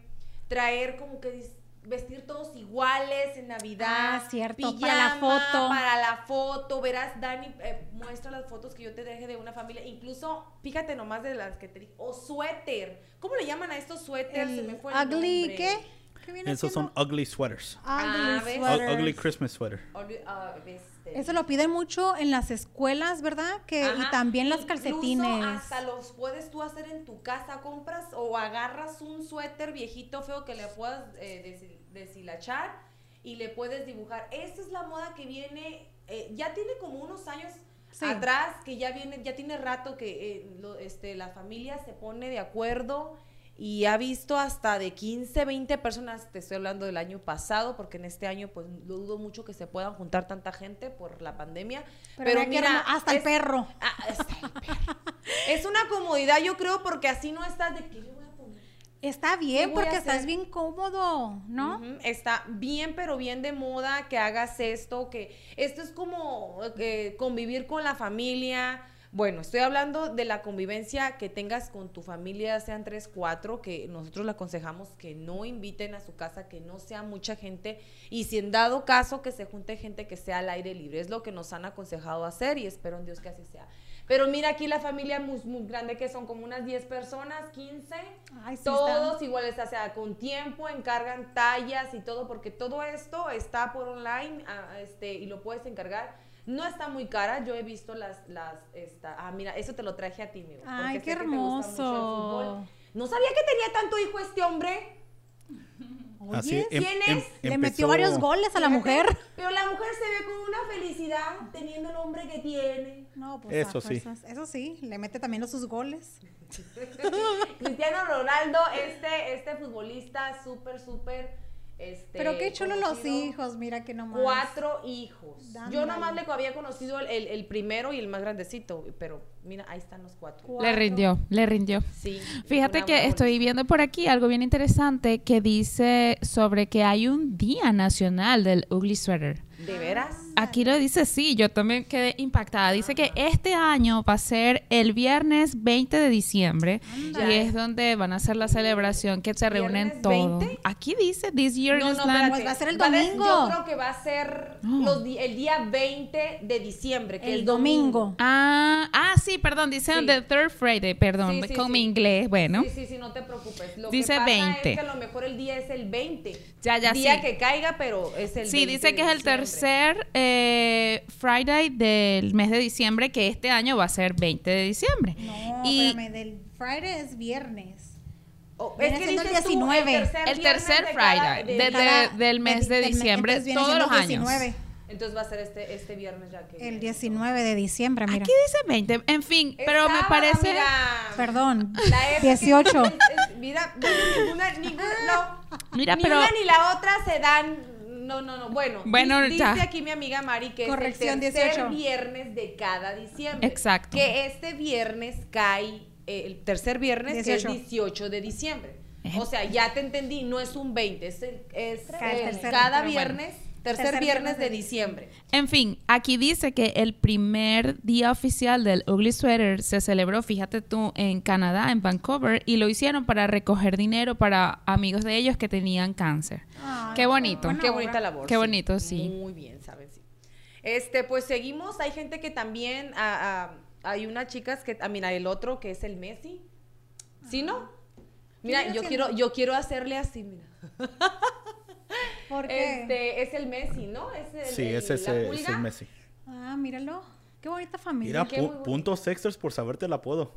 Traer como que vestir todos iguales en Navidad. Ah, cierto, para la foto. Para la foto, verás, Dani, eh, muestra las fotos que yo te deje de una familia, incluso, fíjate nomás de las que te dije, o suéter, ¿cómo le llaman a estos suéteres? Se me fue el ugly, nombre. ¿qué? ¿Qué viene Esos son ugly sweaters. Ah, Ugly sweaters. ugly Christmas sweater. Ugly, ah. Eso lo piden mucho en las escuelas, ¿verdad? Que, Ajá. y también las calcetines. hasta los puedes tú hacer en tu casa, compras o agarras un suéter viejito feo que le puedas eh, deshil- deshilachar y le puedes dibujar. Esta es la moda que viene, eh, ya tiene como unos años Sí. atrás, que ya viene, ya tiene rato que eh, lo- este, la familia se pone de acuerdo y ha visto hasta de 15, 20 personas, te estoy hablando del año pasado, porque en este año pues lo dudo mucho que se puedan juntar tanta gente por la pandemia. Pero Pero, mira hasta el perro. Ah, hasta el perro. es una comodidad, yo creo, porque así no estás de que le voy a poner. Está bien porque estás bien cómodo, ¿no? Está bien, pero bien de moda que hagas esto, que esto es como eh, convivir con la familia. Bueno, estoy hablando de la convivencia que tengas con tu familia, sean tres, cuatro, que nosotros le aconsejamos que no inviten a su casa, que no sea mucha gente, y si en dado caso que se junte gente que sea al aire libre, es lo que nos han aconsejado hacer y espero en Dios que así sea. Pero mira aquí la familia muy, muy grande que son como unas 10 personas, 15, Ay, sí, todos iguales, o sea, con tiempo, encargan tallas y todo, porque todo esto está por online ah, este, y lo puedes encargar. No está muy cara, yo he visto las, las, esta, ah, mira, eso te lo traje a ti, amigo. porque Ay, qué que te gusta mucho el hermoso. fútbol. No sabía que tenía tanto hijo este hombre. Así Oye, em- ¿quién em- es? le metió varios goles a la mujer. Pero la mujer se ve con una felicidad teniendo el hombre que tiene. No, pues Eso a sí. fuerzas. Eso sí, le mete también los sus goles. Cristiano Ronaldo, este, este futbolista súper, súper. Este, Pero qué chulo los hijos, mira que nomás. Cuatro hijos. Yo Dándole. nomás le había conocido el, el- el primero y el más grandecito, pero mira, ahí están los cuatro. Cuatro. Le rindió, le rindió. Sí. Fíjate que buena estoy viendo por aquí algo bien interesante que dice sobre que hay un día nacional del ugly sweater. ¿De veras? Aquí lo dice, sí, yo también quedé impactada. Dice que este año va a ser el viernes 20 de diciembre Anda. y es donde van a hacer la celebración que se reúnen ¿Viernes todos. 20? Aquí dice, this year No, is no, land-. Pues va a ser el domingo. yo creo que va a ser Oh. los el día 20 de diciembre, que El es domingo. Ah, ah, sí, perdón, dice Sí. the third Friday, perdón, Sí, sí, con sí. mi inglés, bueno. Sí, sí, sí, no te preocupes. Lo Dice que pasa 20. es que a lo mejor el día es el 20. Ya, ya, Día sí. que caiga, pero es el Sí, 20 dice que es el diciembre. Tercer eh, Friday del mes de diciembre, que este año va a ser 20 de diciembre. No, y espérame, del Friday es viernes. Oh, es que el dices tú, 19. el tercer, el tercer de cada- Friday de- de- Cada- del mes de diciembre, viene todos los el años. 19, Entonces va a ser este, este viernes ya que... el 19 de diciembre, mira. Aquí dice 20, en fin, pero me parece... amiga. Perdón, La F que- 18. es- es- mira, ninguna, ninguna, no. Mira, ni pero- una ni la otra se dan. No, no, no. Bueno, Bueno, ya. dice aquí mi amiga Mari que Corrección, es el tercer 18. viernes de cada diciembre. Exacto. Que este viernes cae, eh, el tercer viernes, 18. que es 18 de diciembre. O sea, ya te entendí, no es un 20, es, el- es Cae el eh, tercer, cada bueno. Tercer, Tercer viernes viernes de de diciembre. En fin, aquí dice que el primer día oficial del Ugly Sweater se celebró, fíjate tú, en Canadá, en Vancouver, y lo hicieron para recoger dinero para amigos de ellos que tenían cáncer. Ay, Qué bonito. Qué obra. bonita labor. Qué bonito, sí. Muy bien, ¿saben? Sí. Este, pues seguimos. Hay gente que también. ah, ah, hay unas chicas que. Ah, mira, el otro que es el Messi. ¿Sí, no? Mira, yo quiero, yo quiero hacerle así, mira. ¿Por qué? Este, es el Messi, ¿no? Es el, Sí, el- ese es, eh, es el Messi. Ah, míralo. Qué bonita familia. Mira, pu- bueno. puntos extras por saberte el apodo.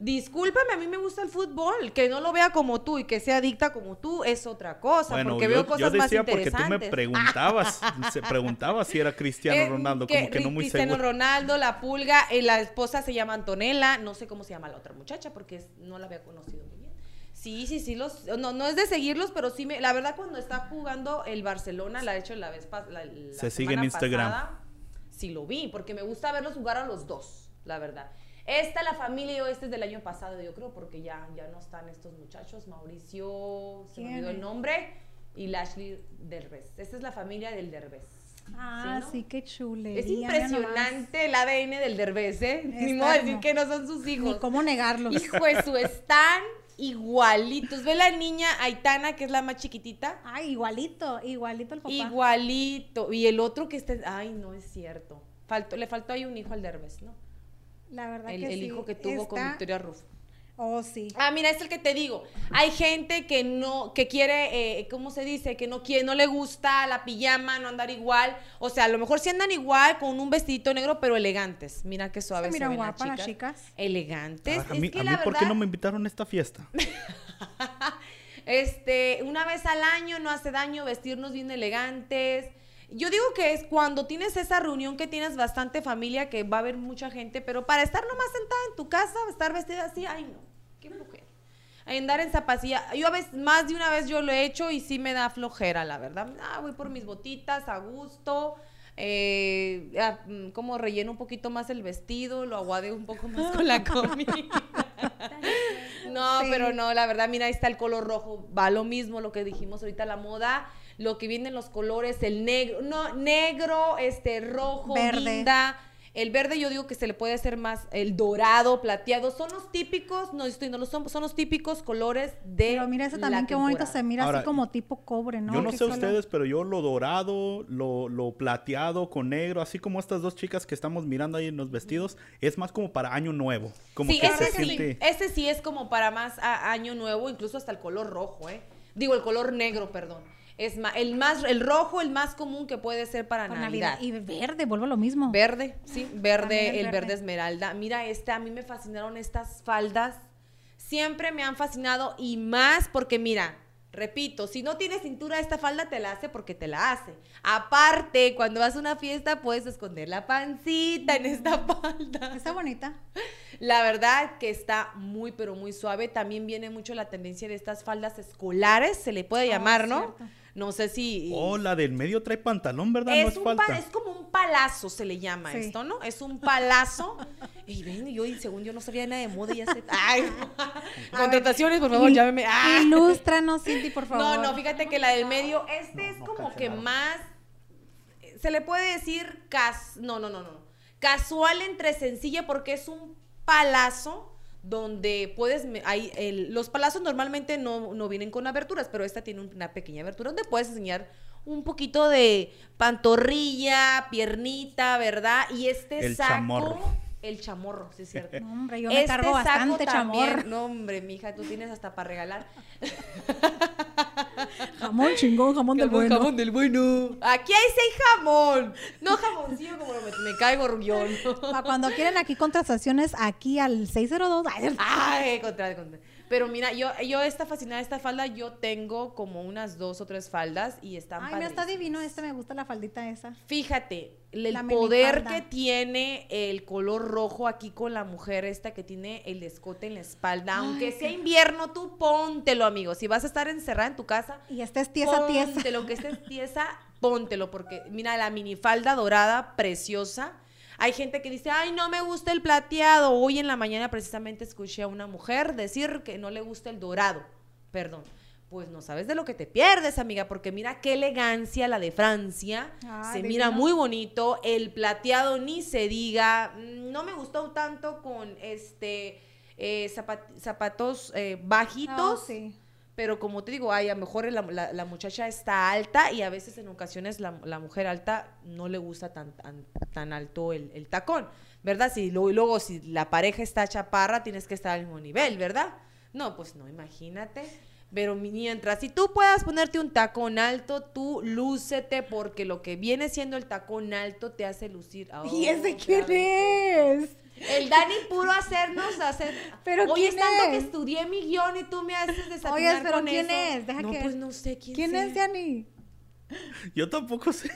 Discúlpame, a mí me gusta el fútbol. Que no lo vea como tú y que sea adicta como tú es otra cosa. Bueno, porque yo, veo yo cosas más decía porque interesantes. tú me preguntabas, se preguntaba si era Cristiano Eh, Ronaldo, como que no muy Cristiano seguro. Ronaldo, la pulga, eh, la esposa se llama Antonella, no sé cómo se llama la otra muchacha porque es- no la había conocido muy bien. Sí, sí, sí, los, no, no es de seguirlos, pero sí me, la verdad cuando está jugando el Barcelona, la he hecho la vez pasada, Se sigue en Instagram. sí lo vi, porque me gusta verlos jugar a los dos, la verdad. Esta, la familia, yo, este es del año pasado, yo creo, porque ya, ya no están estos muchachos, Mauricio, se me ¿Quién olvidó el nombre, y Lashley Derbez. Esta es la familia del Derbez. Ah, ¿no? sí, qué chulería. Es impresionante el ADN del Derbez, ¿eh? Ni modo de decir que no son sus hijos. Ni cómo negarlo. Hijo de su, están igualitos. Ve la niña Aitana, que es la más chiquitita. Ay, igualito, igualito el papá. Igualito. Y el otro que está. Ay, no es cierto. Faltó, le faltó ahí un hijo al Derbez, ¿no? La verdad El, que el sí. hijo que tuvo con Victoria Rufo. Oh, sí. Ah, mira, es el que te digo. Hay gente que no, que quiere, eh, ¿cómo se dice? Que no quiere, no le gusta la pijama, no andar igual. O sea, a lo mejor sí andan igual con un vestidito negro, pero elegantes. Mira qué suaves Se ven guapas las chicas. Elegantes. a es mí, que a la mí ¿por qué no me invitaron a esta fiesta? este, una vez al año no hace daño vestirnos bien elegantes. Yo digo que es cuando tienes esa reunión que tienes bastante familia, que va a haber mucha gente, pero para estar nomás sentada en tu casa, estar vestida así, ay no, qué mujer. Andar en zapatilla. Yo a veces, más de una vez yo lo he hecho y sí me da flojera, la verdad. Ah, voy por mis botitas a gusto. Eh, ah, como relleno un poquito más el vestido, lo aguadeo un poco más con la comida. No, Sí. pero no, la verdad, mira, ahí está el color rojo. Va lo mismo lo que dijimos ahorita, la moda, lo que vienen los colores, el negro, no, negro, este, rojo, Verde. guinda. El verde yo digo que se le puede hacer más, el dorado, plateado, son los típicos, no estoy, no lo son, son los típicos colores de Pero mira ese también, qué bonito se mira Ahora, así como tipo cobre, ¿no? yo no sé solo- ustedes, pero yo lo dorado, lo, lo plateado con negro, así como estas dos chicas que estamos mirando ahí en los vestidos, es más como para año nuevo. Como sí, que ese se sí, siente... ese sí es como para más a- año nuevo, incluso hasta el color rojo, ¿eh? Digo, el color negro, perdón. Es el más, el rojo, el más común que puede ser para Para Navidad. Navidad. Y verde, vuelvo a lo mismo. Verde, sí, verde, el verde. esmeralda. Mira, este, a mí me fascinaron estas faldas. Siempre me han fascinado y más porque, mira, repito, si no tienes cintura, esta falda te la hace porque te la hace. Aparte, cuando vas a una fiesta, puedes esconder la pancita en esta falda. Está bonita. La verdad que está muy, pero muy suave. También viene mucho la tendencia de estas faldas escolares, se le puede Ah, llamar, ¿no? cierto. No sé si... Oh, la del medio trae pantalón, ¿verdad? no Es, es un falta. pa- es como un palazo, se le llama Sí. esto, ¿no? Es un palazo. y ven, yo, y según yo no sabía nada de moda, ya sé. Ay, contrataciones, por favor, llámeme. Ah. Ilústranos, Cindy, por favor. No, no, fíjate que la del medio, este es como que más, se le puede decir cas, no, no, no, no, casual entre sencilla porque es un palazo donde puedes, hay el- los palazos normalmente no, no vienen con aberturas, pero esta tiene una pequeña abertura donde puedes enseñar un poquito de pantorrilla, piernita, ¿verdad? Y este El saco, chamorro. El chamorro, sí es cierto. No, hombre, yo me Este cargo bastante también- chamor. No, hombre, mija, tú tienes hasta para regalar. Jamón chingón, jamón del bueno. jamón del bueno. Aquí hay seis jamón. No jamoncillo como lo me, me caigo yo. ¿no? Para cuando quieren aquí contrataciones, aquí al 602. Ay, Ay, contra, contra. Pero mira, yo, yo esta fascinada esta falda, yo tengo como unas dos o tres faldas y están Ay, me está divino este, me gusta la faldita esa. Fíjate, el La poder que tiene el color rojo aquí con la mujer esta que tiene el escote en la espalda. Aunque sea invierno, tú póntelo, amigo. Si vas a estar encerrada en tu casa, Y esta es tiesa, tiesa. Póntelo, que estés tiesa, póntelo, porque mira la minifalda dorada, preciosa. Hay gente que dice, ay, no me gusta el plateado. Hoy en la mañana precisamente escuché a una mujer decir que no le gusta el dorado. Perdón. Pues no sabes de lo que te pierdes, amiga, porque mira qué elegancia la de Francia. Ah, se divino. mira muy bonito. El plateado ni se diga. Mm, No me gustó tanto con este eh, zapat- zapatos eh, bajitos. Oh, sí. Pero como te digo, ay, a lo mejor la, la- la muchacha está alta y a veces en ocasiones la, la mujer alta no le gusta tan, tan, tan alto el, el tacón, ¿verdad? Si luego, luego si la pareja está chaparra, tienes que estar al mismo nivel, ¿verdad? No, pues no, imagínate. Pero mientras, si tú puedas ponerte un tacón alto, tú lúcete porque lo que viene siendo el tacón alto te hace lucir. ¿Y ese otra quién es? El Dani puro hacernos hacer. ¿Pero Oye, quién es tanto que es? estudié mi guion y tú me haces desatinar Oigas, pero con ¿quién eso. es? Deja no, que- pues no sé quién ¿Quién sea. es Yanni? Yo tampoco sé.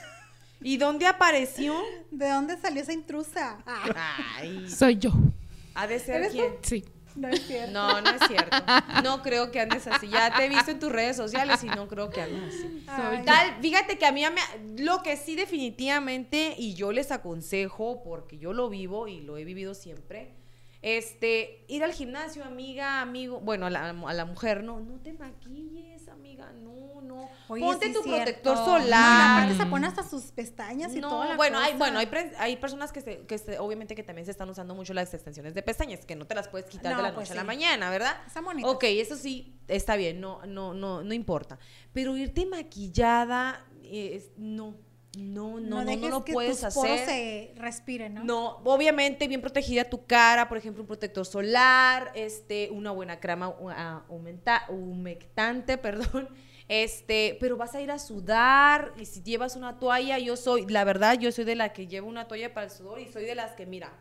¿Y dónde apareció? ¿De dónde salió esa intrusa? Ay, Soy yo. ha de ser quién. Sí. No es cierto. No, no es cierto. No creo que andes así. Ya te he visto en tus redes sociales y no creo que andes así. Ay. Tal, fíjate que a mí me- lo que sí definitivamente y yo les aconsejo porque yo lo vivo y lo he vivido siempre. Este, ir al gimnasio, amiga, amigo, bueno, a la, a la mujer, no, no te maquilles, amiga, no, no. Oye, Ponte sí tu cierto. protector No, solar. aparte se pone hasta sus pestañas y No, la bueno, hay, bueno, hay, pre- hay personas que, se, que se- obviamente que también se están usando mucho las extensiones de pestañas, que no te las puedes quitar No, de la pues noche a la mañana, ¿verdad? Bonitas. Ok, eso sí, está bien, no, no, no, no importa. Pero irte maquillada, eh, es- no, no, no, no, lo que puedes tus poros hacer. se respiren, ¿no? No, obviamente bien protegida tu cara, por ejemplo, un protector solar, este, una buena crema uh, aumenta- humectante, perdón. Este, pero vas a ir a sudar y si llevas una toalla, yo soy, la verdad, yo soy de la que llevo una toalla para el sudor y soy de las que mira.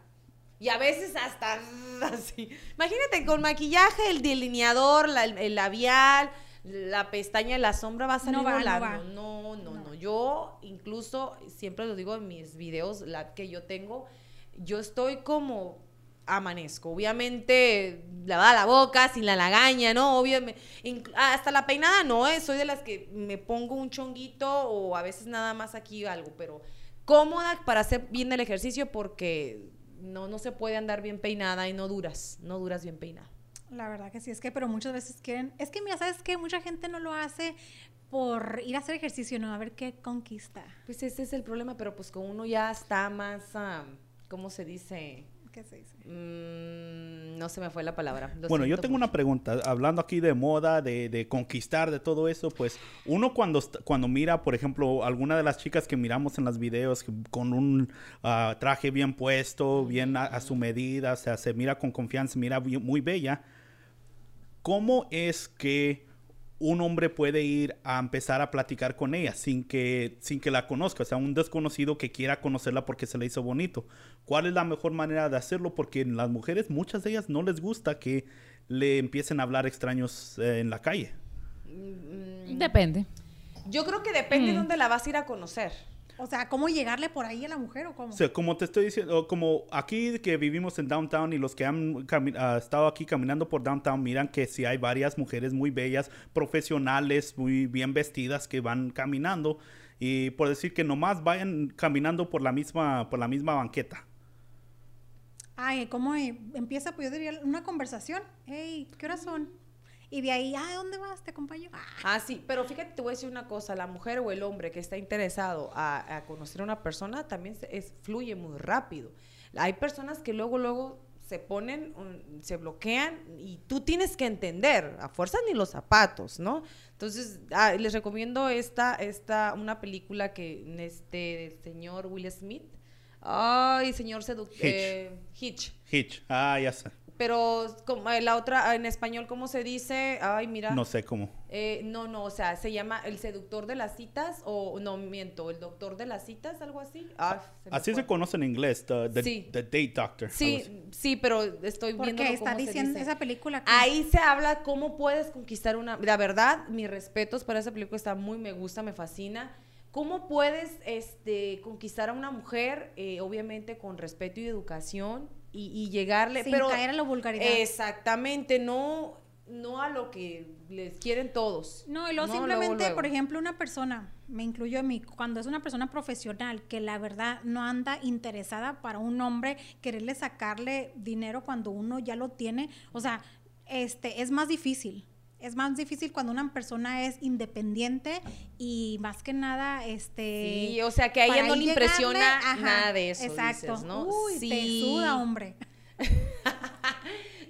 Y a veces hasta así. Imagínate con maquillaje, el delineador, la- el labial, la pestaña, la sombra va a salir No va, no volando. no, no, No. Yo incluso, siempre lo digo en mis videos la que yo tengo, yo estoy como amanezco. Obviamente, lavada la boca, sin la lagaña, ¿no? Obviamente, hasta la peinada no, ¿eh? soy de las que me pongo un chonguito o a veces nada más aquí algo, pero cómoda para hacer bien el ejercicio porque no, no se puede andar bien peinada y no duras, no duras bien peinada. La verdad que sí, es que, pero muchas veces quieren. Es que, mira, ¿sabes qué? Mucha gente no lo hace por ir a hacer ejercicio, no, a ver qué conquista. Pues ese es el problema, pero pues con uno ya está más, ah, ¿cómo se dice? ¿Qué se dice? Mm, no se me fue la palabra. lo Bueno, yo tengo mucho. una pregunta. Hablando aquí de moda, de, de conquistar, de todo eso, pues uno cuando, cuando mira, por ejemplo, alguna de las chicas que miramos en los videos con un ah, traje bien puesto, bien a, a su medida, o sea, se mira con confianza, mira muy bella, ¿cómo es que un hombre puede ir a empezar a platicar con ella sin que, sin que la conozca? O sea, un desconocido que quiera conocerla porque se le hizo bonito. ¿Cuál es la mejor manera de hacerlo? Porque las mujeres, muchas de ellas no les gusta que le empiecen a hablar extraños eh, en la calle. Mm, Depende. Yo creo que depende de Mm. dónde la vas a ir a conocer. O sea, ¿cómo llegarle por ahí a la mujer o cómo? O sea, como te estoy diciendo, como aquí que vivimos en downtown y los que han ah, estado aquí caminando por downtown miran que sí hay varias mujeres muy bellas, profesionales, muy bien vestidas que van caminando y por decir que nomás vayan caminando por la misma por la misma banqueta. Ay, ¿cómo empieza? Pues yo diría una conversación. Hey, ¿qué horas son? Y de ahí, ah, ¿dónde vas? Te acompaño. Ah, Ah, sí, pero fíjate, te voy a decir una cosa, la mujer o el hombre que está interesado a, a conocer a una persona también se- es, fluye muy rápido. Hay personas que luego, luego se ponen, un- se bloquean y tú tienes que entender, a fuerza ni los zapatos, ¿no? Entonces, ah, les recomiendo esta, esta, una película que, este, del señor Will Smith, ay, señor seductor, Hitch. Hitch. Hitch, ah, ya sé. Pero como, eh, la otra, en español, ¿cómo se dice? Ay, mira. No sé cómo. Eh, no, no, o sea, se llama el seductor de las citas o no miento, el doctor de las citas, algo así. Ah, se Así fue. se conoce en inglés, the, the- Sí. the date doctor. Sí, sí, pero estoy viendo cómo está se diciendo dice. esa película. que- Ahí se habla cómo puedes conquistar una. La verdad, mis respetos para esa película está muy, me gusta, me fascina. ¿Cómo puedes este, conquistar a una mujer, eh, obviamente con respeto y educación, y, y llegarle. Sin pero, caer a la vulgaridad. Exactamente, no, no a lo que les quieren todos. No, y luego No, simplemente, luego. por ejemplo, una persona, me incluyo a mí, cuando es una persona profesional que la verdad no anda interesada para un hombre quererle sacarle dinero cuando uno ya lo tiene, o sea, este es más difícil. Es más difícil cuando una persona es independiente y más que nada, este... Sí, o sea, que a ella no le impresiona ajá, nada de eso, Exacto. dices, ¿no? Uy, te Sí. suda, hombre.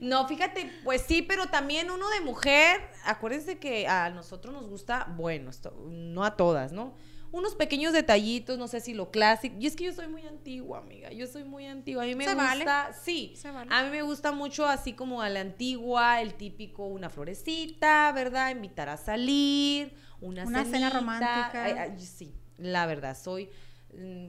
No, fíjate, pues sí, pero también uno de mujer, acuérdense que a nosotros nos gusta, bueno, esto, no a todas, ¿no? Unos pequeños detallitos, no sé si lo clásico. Y es que yo soy muy antigua, amiga. Yo soy muy antigua. A mí me Se vale. gusta, sí. Se vale. A mí me gusta mucho así como a la antigua, el típico una florecita, ¿verdad? Invitar a salir, una, Una cena romántica. Ay, ay, sí, la verdad, soy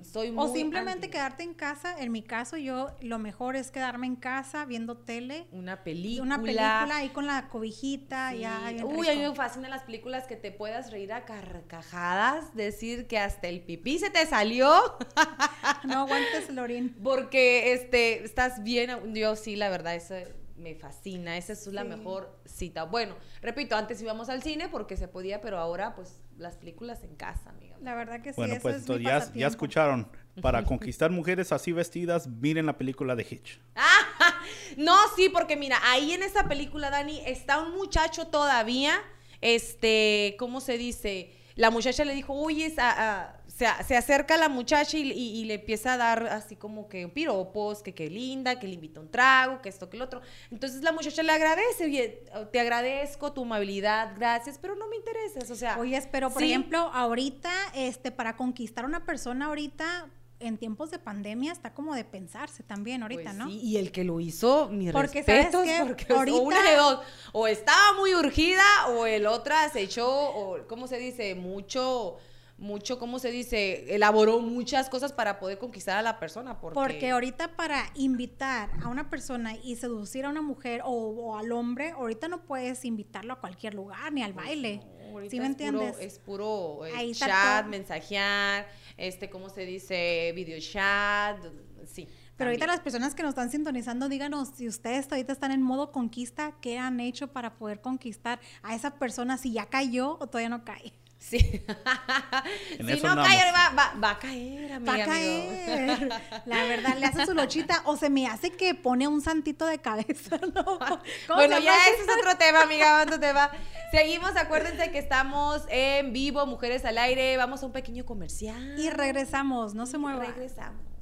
soy muy O simplemente anti. quedarte en casa. En mi caso, yo lo mejor es quedarme en casa viendo tele. una película. Una película ahí con la cobijita. Sí. Ya, Uy, a mí me fascinan las películas que te puedas reír a carcajadas, decir que hasta el pipí se te salió, No aguantes, Lorín. porque este estás bien. Yo sí, la verdad, eso me fascina. Esa es la Sí. mejor cita. Bueno, repito, antes íbamos al cine porque se podía, pero ahora, pues, las películas en casa, amiga. La verdad que sí, Bueno, eso pues es mi entonces ya, ya escucharon. Para conquistar mujeres así vestidas, miren la película de Hitch. No, sí, porque mira, ahí en esa película, Dani, está un muchacho todavía, este, ¿cómo se dice? La muchacha le dijo, uy, es, a- a- se, se acerca a la muchacha y, y- y le empieza a dar así como que piropos, que qué linda, que le invita un trago, que esto, que el otro. Entonces la muchacha le agradece, oye, te agradezco tu amabilidad, gracias, pero no me interesas, o sea. Oye, pero por sí. ejemplo, ahorita, este, para conquistar a una persona ahorita, en tiempos de pandemia, está como de pensarse también ahorita, Pues ¿no? sí, y el que lo hizo, mis Porque, ¿sabes respetos, porque o Ahorita- una de dos, o estaba muy urgida, o el otra se echó, o ¿cómo se dice? Mucho, mucho, ¿cómo se dice? Elaboró muchas cosas para poder conquistar a la persona, porque... Porque ahorita para invitar a una persona y seducir a una mujer o, o al hombre, ahorita no puedes invitarlo a cualquier lugar ni al baile. Pues No, ahorita ¿Sí me es entiendes? Puro, es puro eh, Ahí chat, mensajear, este, ¿cómo se dice? Video chat, sí. Pero ahorita las personas que nos están sintonizando, díganos si ustedes ahorita están en modo conquista, ¿qué han hecho para poder conquistar a esa persona si ya cayó o todavía no cae? Sí. En si eso no cae, va, va, va a caer, amiga. Va a amigo. caer. La verdad, le hace su lochita o se me hace que pone un santito de cabeza, ¿no? ¿Cómo Bueno, ya ese es otro tema, amiga, otro tema. Seguimos, acuérdense que estamos en vivo, Mujeres al Aire. Vamos a un pequeño comercial. Y regresamos, no se mueva. Regresamos.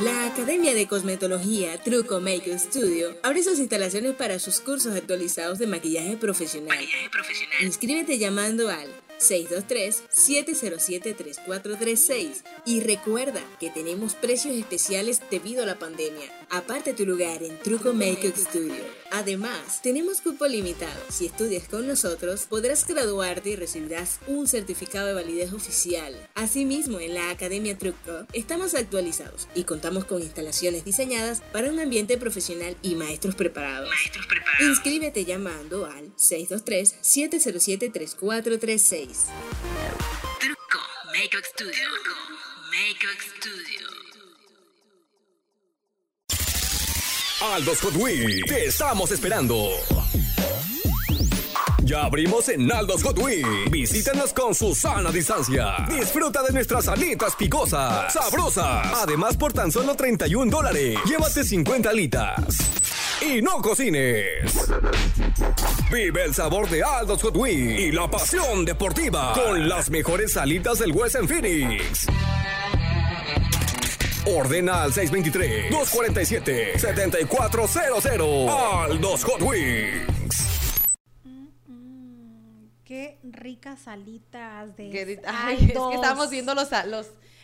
La Academia de Cosmetología Truco Make Studio abre sus instalaciones para sus cursos actualizados de maquillaje profesional. Inscríbete llamando al 623-707-3436 y recuerda que tenemos precios especiales debido a la pandemia. Aparte tu lugar en Truco Makeup Studio. Además, tenemos cupo limitado. Si estudias con nosotros, podrás graduarte y recibirás un certificado de validez oficial. Asimismo, en la Academia Truco estamos actualizados y contamos con instalaciones diseñadas para un ambiente profesional y maestros preparados. Maestros preparados. Inscríbete llamando al 623-707-3436. Truco Makeup Studio. Truco Makeup Studio. Aldos Hot Wheels, te estamos esperando. Ya abrimos en Aldos Hot Wheels. Visítanos con su sana distancia. Disfruta de nuestras alitas picosas, sabrosas. Además, por tan solo 31 dólares, llévate 50 alitas. Y no cocines. Vive el sabor de Aldos Hot Wheels y la pasión deportiva con las mejores alitas del West en Phoenix. Ordena al 623-247-7400. Aldos Hot Wheels. Qué ricas alitas de Ay, es que estamos viendo los,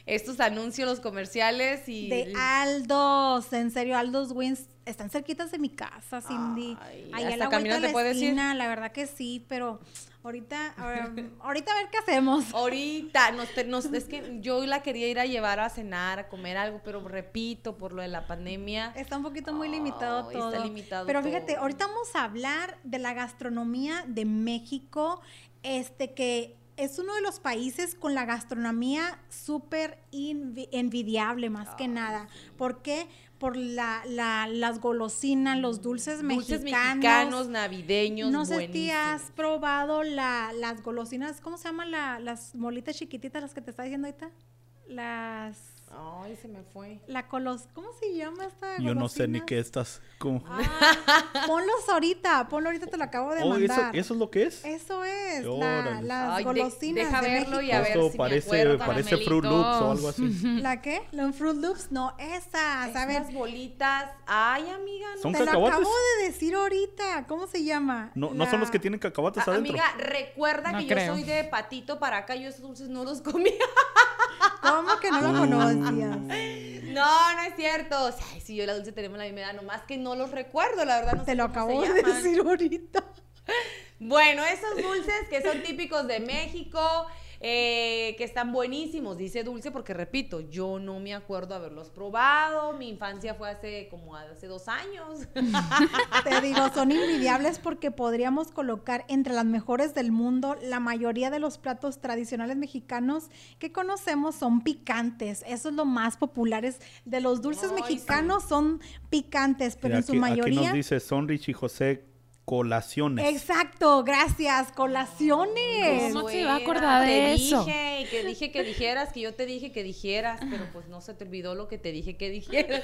estos anuncios, los comerciales y... De Aldos, en serio, Aldos Wins están cerquitas de mi casa, Cindy. Ay, Ahí hasta a la caminando de te la puedes ir. esquina, la verdad que sí, pero ahorita, ahora- ahorita a ver qué hacemos. Ahorita, nos, es que yo la quería ir a llevar a cenar, a comer algo, pero repito, por lo de la pandemia. Está un poquito muy limitado todo. está limitado Pero fíjate, todo. ahorita vamos a hablar de la gastronomía de México, este que es uno de los países con la gastronomía súper envidiable, más que nada. ¿Por qué? Por la, la- las golosinas, los dulces, Dulces mexicanos. mexicanos, navideños, No sé si has probado la, las golosinas, ¿cómo se llaman la- las molitas chiquititas, las que te está diciendo ahorita? Las... Ay, se me fue. La colos... ¿Cómo se llama esta Yo no sé ni golosina? qué estás. ¿cómo? Ah, ponlos ahorita, ponlo ahorita, te lo acabo de Oh, ¿eso, mandar. ¿eso es lo que es? Eso es, la- las Ay, de- golosinas deja de verlo y México. a ver Esto si me parece, acuerdo. parece Fruit Loops o algo así. ¿La qué? ¿Los Fruit Loops? No, esas, a ver, Esas bolitas. Ay, amiga, no. ¿Son te lo cacahuates? acabo de decir ahorita, ¿cómo se llama? No, no son los que tienen cacahuates A- adentro. amiga, recuerda No que creo. yo soy de patito para acá, yo esos dulces no los comía. ¿Cómo que no lo conocías? No, no es cierto. O sea, ay, si yo y la dulce tenemos la misma edad, nomás que no los recuerdo, la verdad no Te sé lo acabo de decir ahorita. Bueno, esos dulces que son típicos de México, eh, que están buenísimos, dice Dulce, porque repito, yo no me acuerdo haberlos probado. Mi infancia fue hace como hace dos años. Te digo, son invidiables porque podríamos colocar entre las mejores del mundo la mayoría de los platos tradicionales mexicanos que conocemos son picantes. Eso es lo más populares de los dulces Ay, mexicanos son picantes, pero Mira, en su aquí- mayoría Aquí nos dice Sonrich y José colaciones. Exacto, gracias, colaciones. ¿Cómo se iba a acordar de te eso? Dije, y que dije que dijeras, que yo te dije que dijeras, pero pues no se te olvidó lo que te dije que dijeras.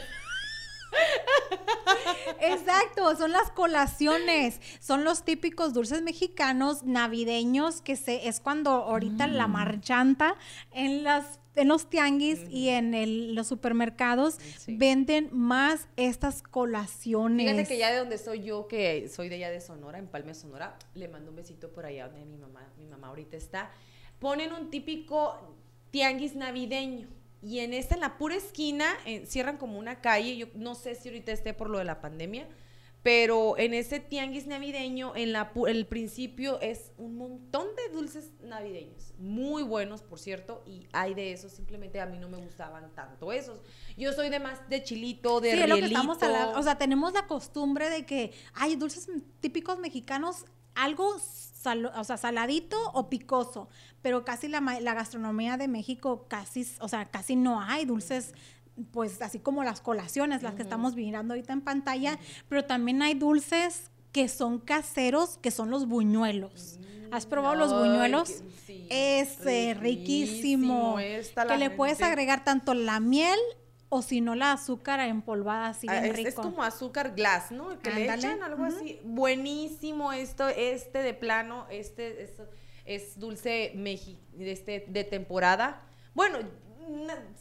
Exacto, son las colaciones, son los típicos dulces mexicanos navideños que se es cuando ahorita la Mm. marchanta en las en los tianguis y en el- los supermercados Sí. venden más estas colaciones. Fíjate que ya de donde soy yo, que soy de allá de Sonora, en Palme, Sonora, le mando un besito por allá donde mi mamá, mi mamá ahorita está. Ponen un típico tianguis navideño. Y en esta, en la pura esquina, eh, cierran como una calle. Yo no sé si ahorita esté por lo de la pandemia, pero en ese tianguis navideño, en la el principio es un montón de dulces navideños. Muy buenos, por cierto, y hay de esos. Simplemente a mí no me gustaban tanto esos. Yo soy de más de chilito, de Sí, es lo que estamos rielito. hablando. O sea, tenemos la costumbre de que hay dulces típicos mexicanos, algo sal- o sea, saladito o picoso, pero casi la, la gastronomía de México casi, o sea, casi no hay dulces pues así como las colaciones, las que estamos mirando ahorita en pantalla, pero también hay dulces que son caseros, que son los buñuelos. ¿Has probado los buñuelos? que- sí, Ese, riquísimo. riquísimo. Esta la que le puedes agregar tanto la miel o si no la azúcar empolvada así Ah, bien es, rico. es como azúcar glass, ¿no? Que le echan algo así. Buenísimo esto, este de plano, este es, es dulce mexi, este de temporada. Bueno,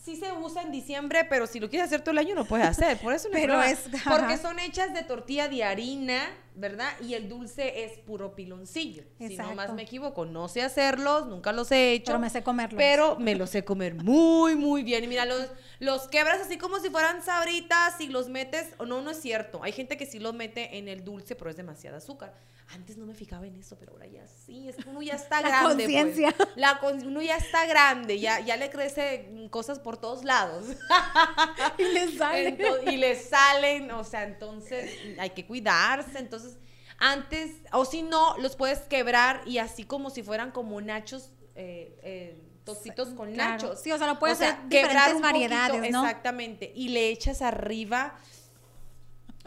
sí se usa en diciembre, pero si lo quieres hacer todo el año lo puedes hacer. Por eso no Pero es- porque son hechas de tortilla de harina, ¿verdad? Y el dulce es puro piloncillo. Si no más me equivoco, no sé hacerlos, nunca los he hecho. Pero me sé comerlos. Pero me los sé comer muy, muy bien. Y mira, los, los quebras así como si fueran sabritas y los metes. o no, no es cierto. Hay gente que sí los mete en el dulce, pero es demasiada azúcar. Antes no me fijaba en eso, pero ahora ya sí. Es que uno ya está La grande. pues. conciencia. La uno ya está grande, ya, ya le crece mm, cosas por todos lados. y le sale. Ento- y le salen, o sea, entonces hay que cuidarse. Entonces, antes, o si no, los puedes quebrar y así como si fueran como nachos, eh, eh, tostitos con Claro. nachos. Sí, o sea, lo puedes hacer quebrar un variedades, poquito, ¿no? Exactamente. Y le echas arriba.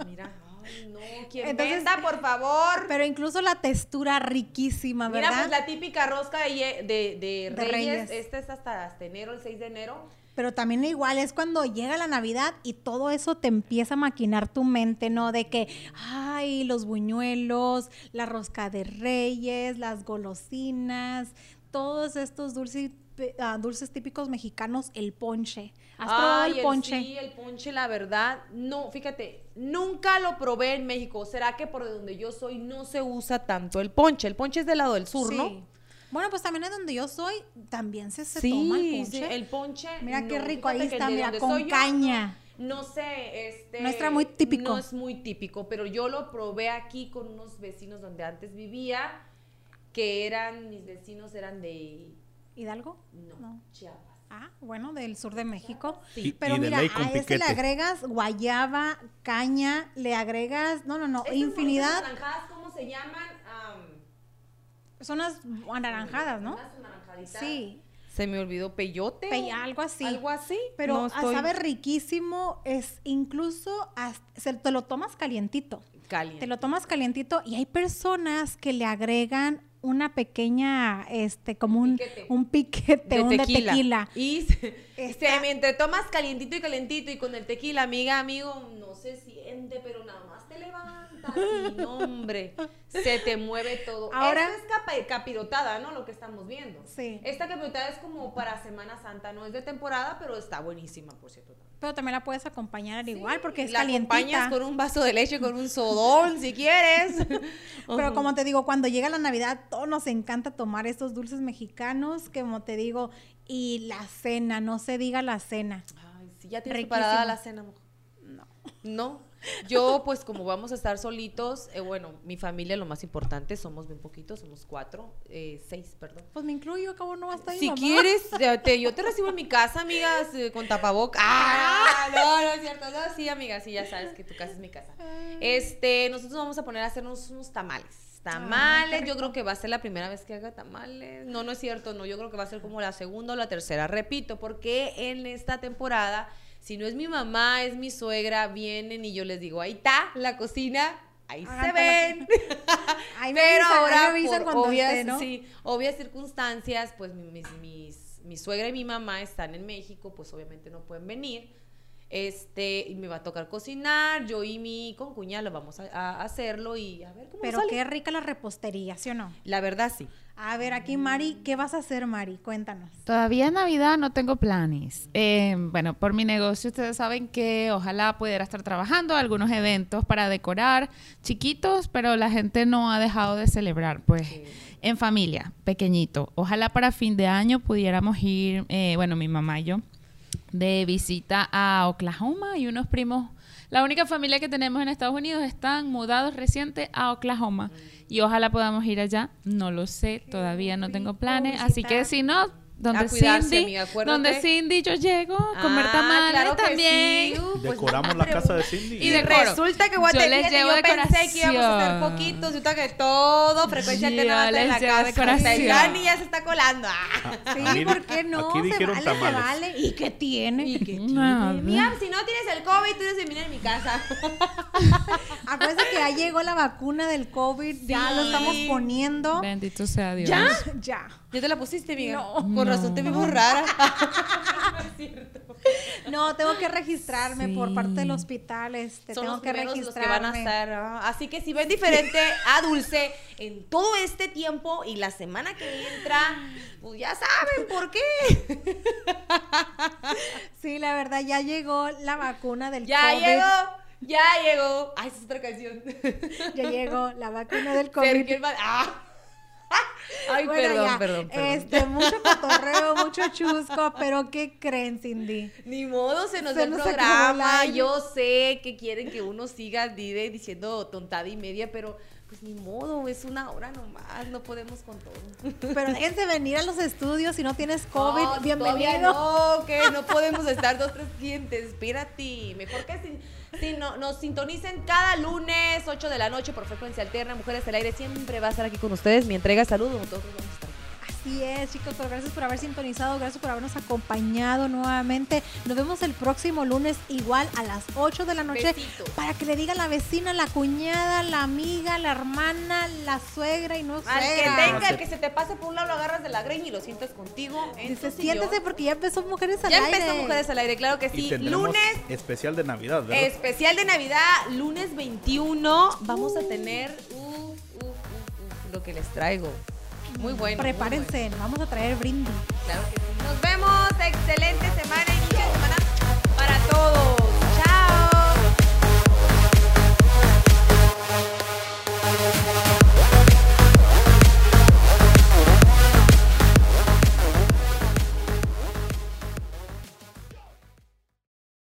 Mira, ay, no, quien Entonces, venda, por favor. Pero incluso la textura riquísima, Mira, ¿verdad? pues la típica rosca de, de. Reyes. Esta es hasta, hasta enero, el 6 de enero. Pero también igual es cuando llega la Navidad y todo eso te empieza a maquinar tu mente, ¿no? De que, ay, los buñuelos, la rosca de reyes, las golosinas, todos estos dulces, ah, dulces típicos mexicanos, el ponche. ¿Has probado el ponche? Sí, el ponche, la verdad, no, fíjate, nunca lo probé en México. ¿Será que por donde yo soy no se usa tanto el ponche? El ponche es del lado del sur, Sí. ¿no? Bueno, pues también es donde yo soy, también se, se sí, toma el sí, ponche. el ponche. Mira qué no, rico, ahí está, mira, con yo, caña. No, no sé, este. No está muy típico. No es muy típico, pero yo lo probé aquí con unos vecinos donde antes vivía, que eran, mis vecinos eran de. ¿Hidalgo? No, No. Chiapas. Ah, bueno, del sur de México. Y- Pero y mira, a ese le agregas guayaba, caña, le agregas, no, no, no, infinidad. ¿cómo se llaman? Am, Son unas anaranjadas, ¿no? unas anaranjaditas. Sí, Se me olvidó peyote. Pe- algo así. Algo así. pero No estoy sabe riquísimo, es incluso, hasta- se- te lo tomas calientito. caliente. Te lo tomas calientito y hay personas que le agregan una pequeña, este, como un Piquete. un piquete, un de tequila. Y se, Está- se- entre tomas calientito y calientito y con el tequila, amiga, amigo, no se siente, pero nada y hombre, se te mueve todo. Ahora- Esta es capa- capirotada, ¿no? Lo que estamos viendo. Sí. Esta capirotada es como para Semana Santa, no es de temporada, pero está buenísima, por cierto. Pero también la puedes acompañar al igual porque es la calientita. acompañas con un vaso de leche, con un sodón, si quieres. Pero como te digo, cuando llega la Navidad, todos nos encanta tomar estos dulces mexicanos, que como te digo, y la cena, no se diga la cena. Ay, sí, ya tienes Riquísimo. preparada la cena, mujer. No. ¿No? Yo, pues como vamos a estar solitos, eh, bueno, mi familia lo más importante, somos bien poquitos, somos cuatro, eh, seis, perdón. Pues me incluyo, acabo no va a estar mi Si mamá. quieres, te- yo te recibo en mi casa, amigas, eh, con tapaboca. ¡Ah! No, no es cierto. No, sí, amigas, sí, ya sabes que tu casa es mi casa. Este, nosotros vamos a poner a hacernos unos tamales. Tamales, yo creo que va a ser la primera vez que haga tamales. No, no es cierto, no, yo creo que va a ser como la segunda o la tercera. Repito, porque en esta temporada, si no es mi mamá, es mi suegra, vienen y yo les digo, ahí está la cocina, ahí se ven. Ahí me Pero avisan, ahí ahora, me por cuando obvias, esté, ¿no? sí, obvias circunstancias, pues mi- mis, mis- mi suegra y mi mamá están en México, pues obviamente no pueden venir. Este, y me va a tocar cocinar, yo y mi concuña lo vamos a, a hacerlo y a ver cómo Pero sale. qué rica la repostería, ¿sí o no? La verdad sí. A ver, aquí Mari, ¿qué vas a hacer, Mari? Cuéntanos. Todavía en Navidad no tengo planes. Eh, bueno, por mi negocio ustedes saben que ojalá pudiera estar trabajando algunos eventos para decorar chiquitos, pero la gente no ha dejado de celebrar, pues en familia, pequeñito. Ojalá para fin de año pudiéramos ir, eh, bueno, mi mamá y yo, de visita a Oklahoma y unos primos. La única familia que tenemos en Estados Unidos están mudados reciente a Oklahoma. Y ojalá podamos ir allá. No lo sé, todavía no tengo planes, así que si no, donde A cuidarse, Cindy, amiga, acuérdate. donde Cindy yo llego a comer Ah, tamales claro también. sí. Uh, pues, Decoramos la casa de Cindy. Y Y resulta que voy a Yo yo pensé que íbamos a hacer decoración. poquitos, resulta que todo frecuencia Yo alterna va a estar en la casa. Dani ya se está colando. Ah. A Sí, mí- ¿por qué no? aquí se dijeron vale, tamales. se vale. ¿Y qué tiene? ¿Y qué tiene? Mira, si no tienes el COVID, tú eres de en mi casa. Acuérdense que ya llegó la vacuna del COVID, ya lo estamos poniendo. Bendito sea Dios. ¿Ya? Ya. ¿Ya te la pusiste, amiga? No. Con razón te vimos rara. No, tengo que registrarme por parte del hospital. Este, Son tengo los que primeros los registrarme. que van a estar. Así que si ven diferente a Dulce en todo este tiempo y la semana que entra, pues ya saben por qué. Sí, la verdad, ya llegó la vacuna del Ya COVID. llegó, ya llegó. Ay, esa es otra canción. Ya llegó la vacuna del COVID. Ah. Ay, Bueno, perdón, ya, perdón, perdón. Este, mucho cotorreo, mucho chusco, pero ¿qué creen, Cindy? Ni modo, se nos Se nos el programa. Yo sé que quieren que uno siga diciendo tontada y media, pero pues ni modo, es una hora nomás, no podemos con todo. Pero déjense venir a los estudios si no tienes COVID. No, bienvenido. No, que no podemos estar dos, tres clientes. Espérate. Mejor que si, si no, nos sintonicen cada lunes, 8 de la noche, por frecuencia alterna. Mujeres del aire siempre va a estar aquí con ustedes. Mi entrega saludos, nosotros vamos a estar. Así es, chicos, pero gracias por haber sintonizado, gracias por habernos acompañado nuevamente. Nos vemos el próximo lunes igual a las 8 de la noche Besito. para que le diga a la vecina, la cuñada, la amiga, la hermana, la suegra y no Al que tenga, el que se te pase por un lado, lo agarras de la greña y lo sientas contigo. Dice, siéntese porque ya empezó Mujeres al Ya Aire. empezó Mujeres al Aire, claro que sí. Lunes especial de Navidad, ¿verdad? Especial de Navidad, lunes 21. Vamos a tener uf, uf, uf, lo que les traigo. Muy bueno. muy Prepárense, vamos a traer brindis. Claro que sí. Nos vemos. Excelente semana, inicio de semana para todos.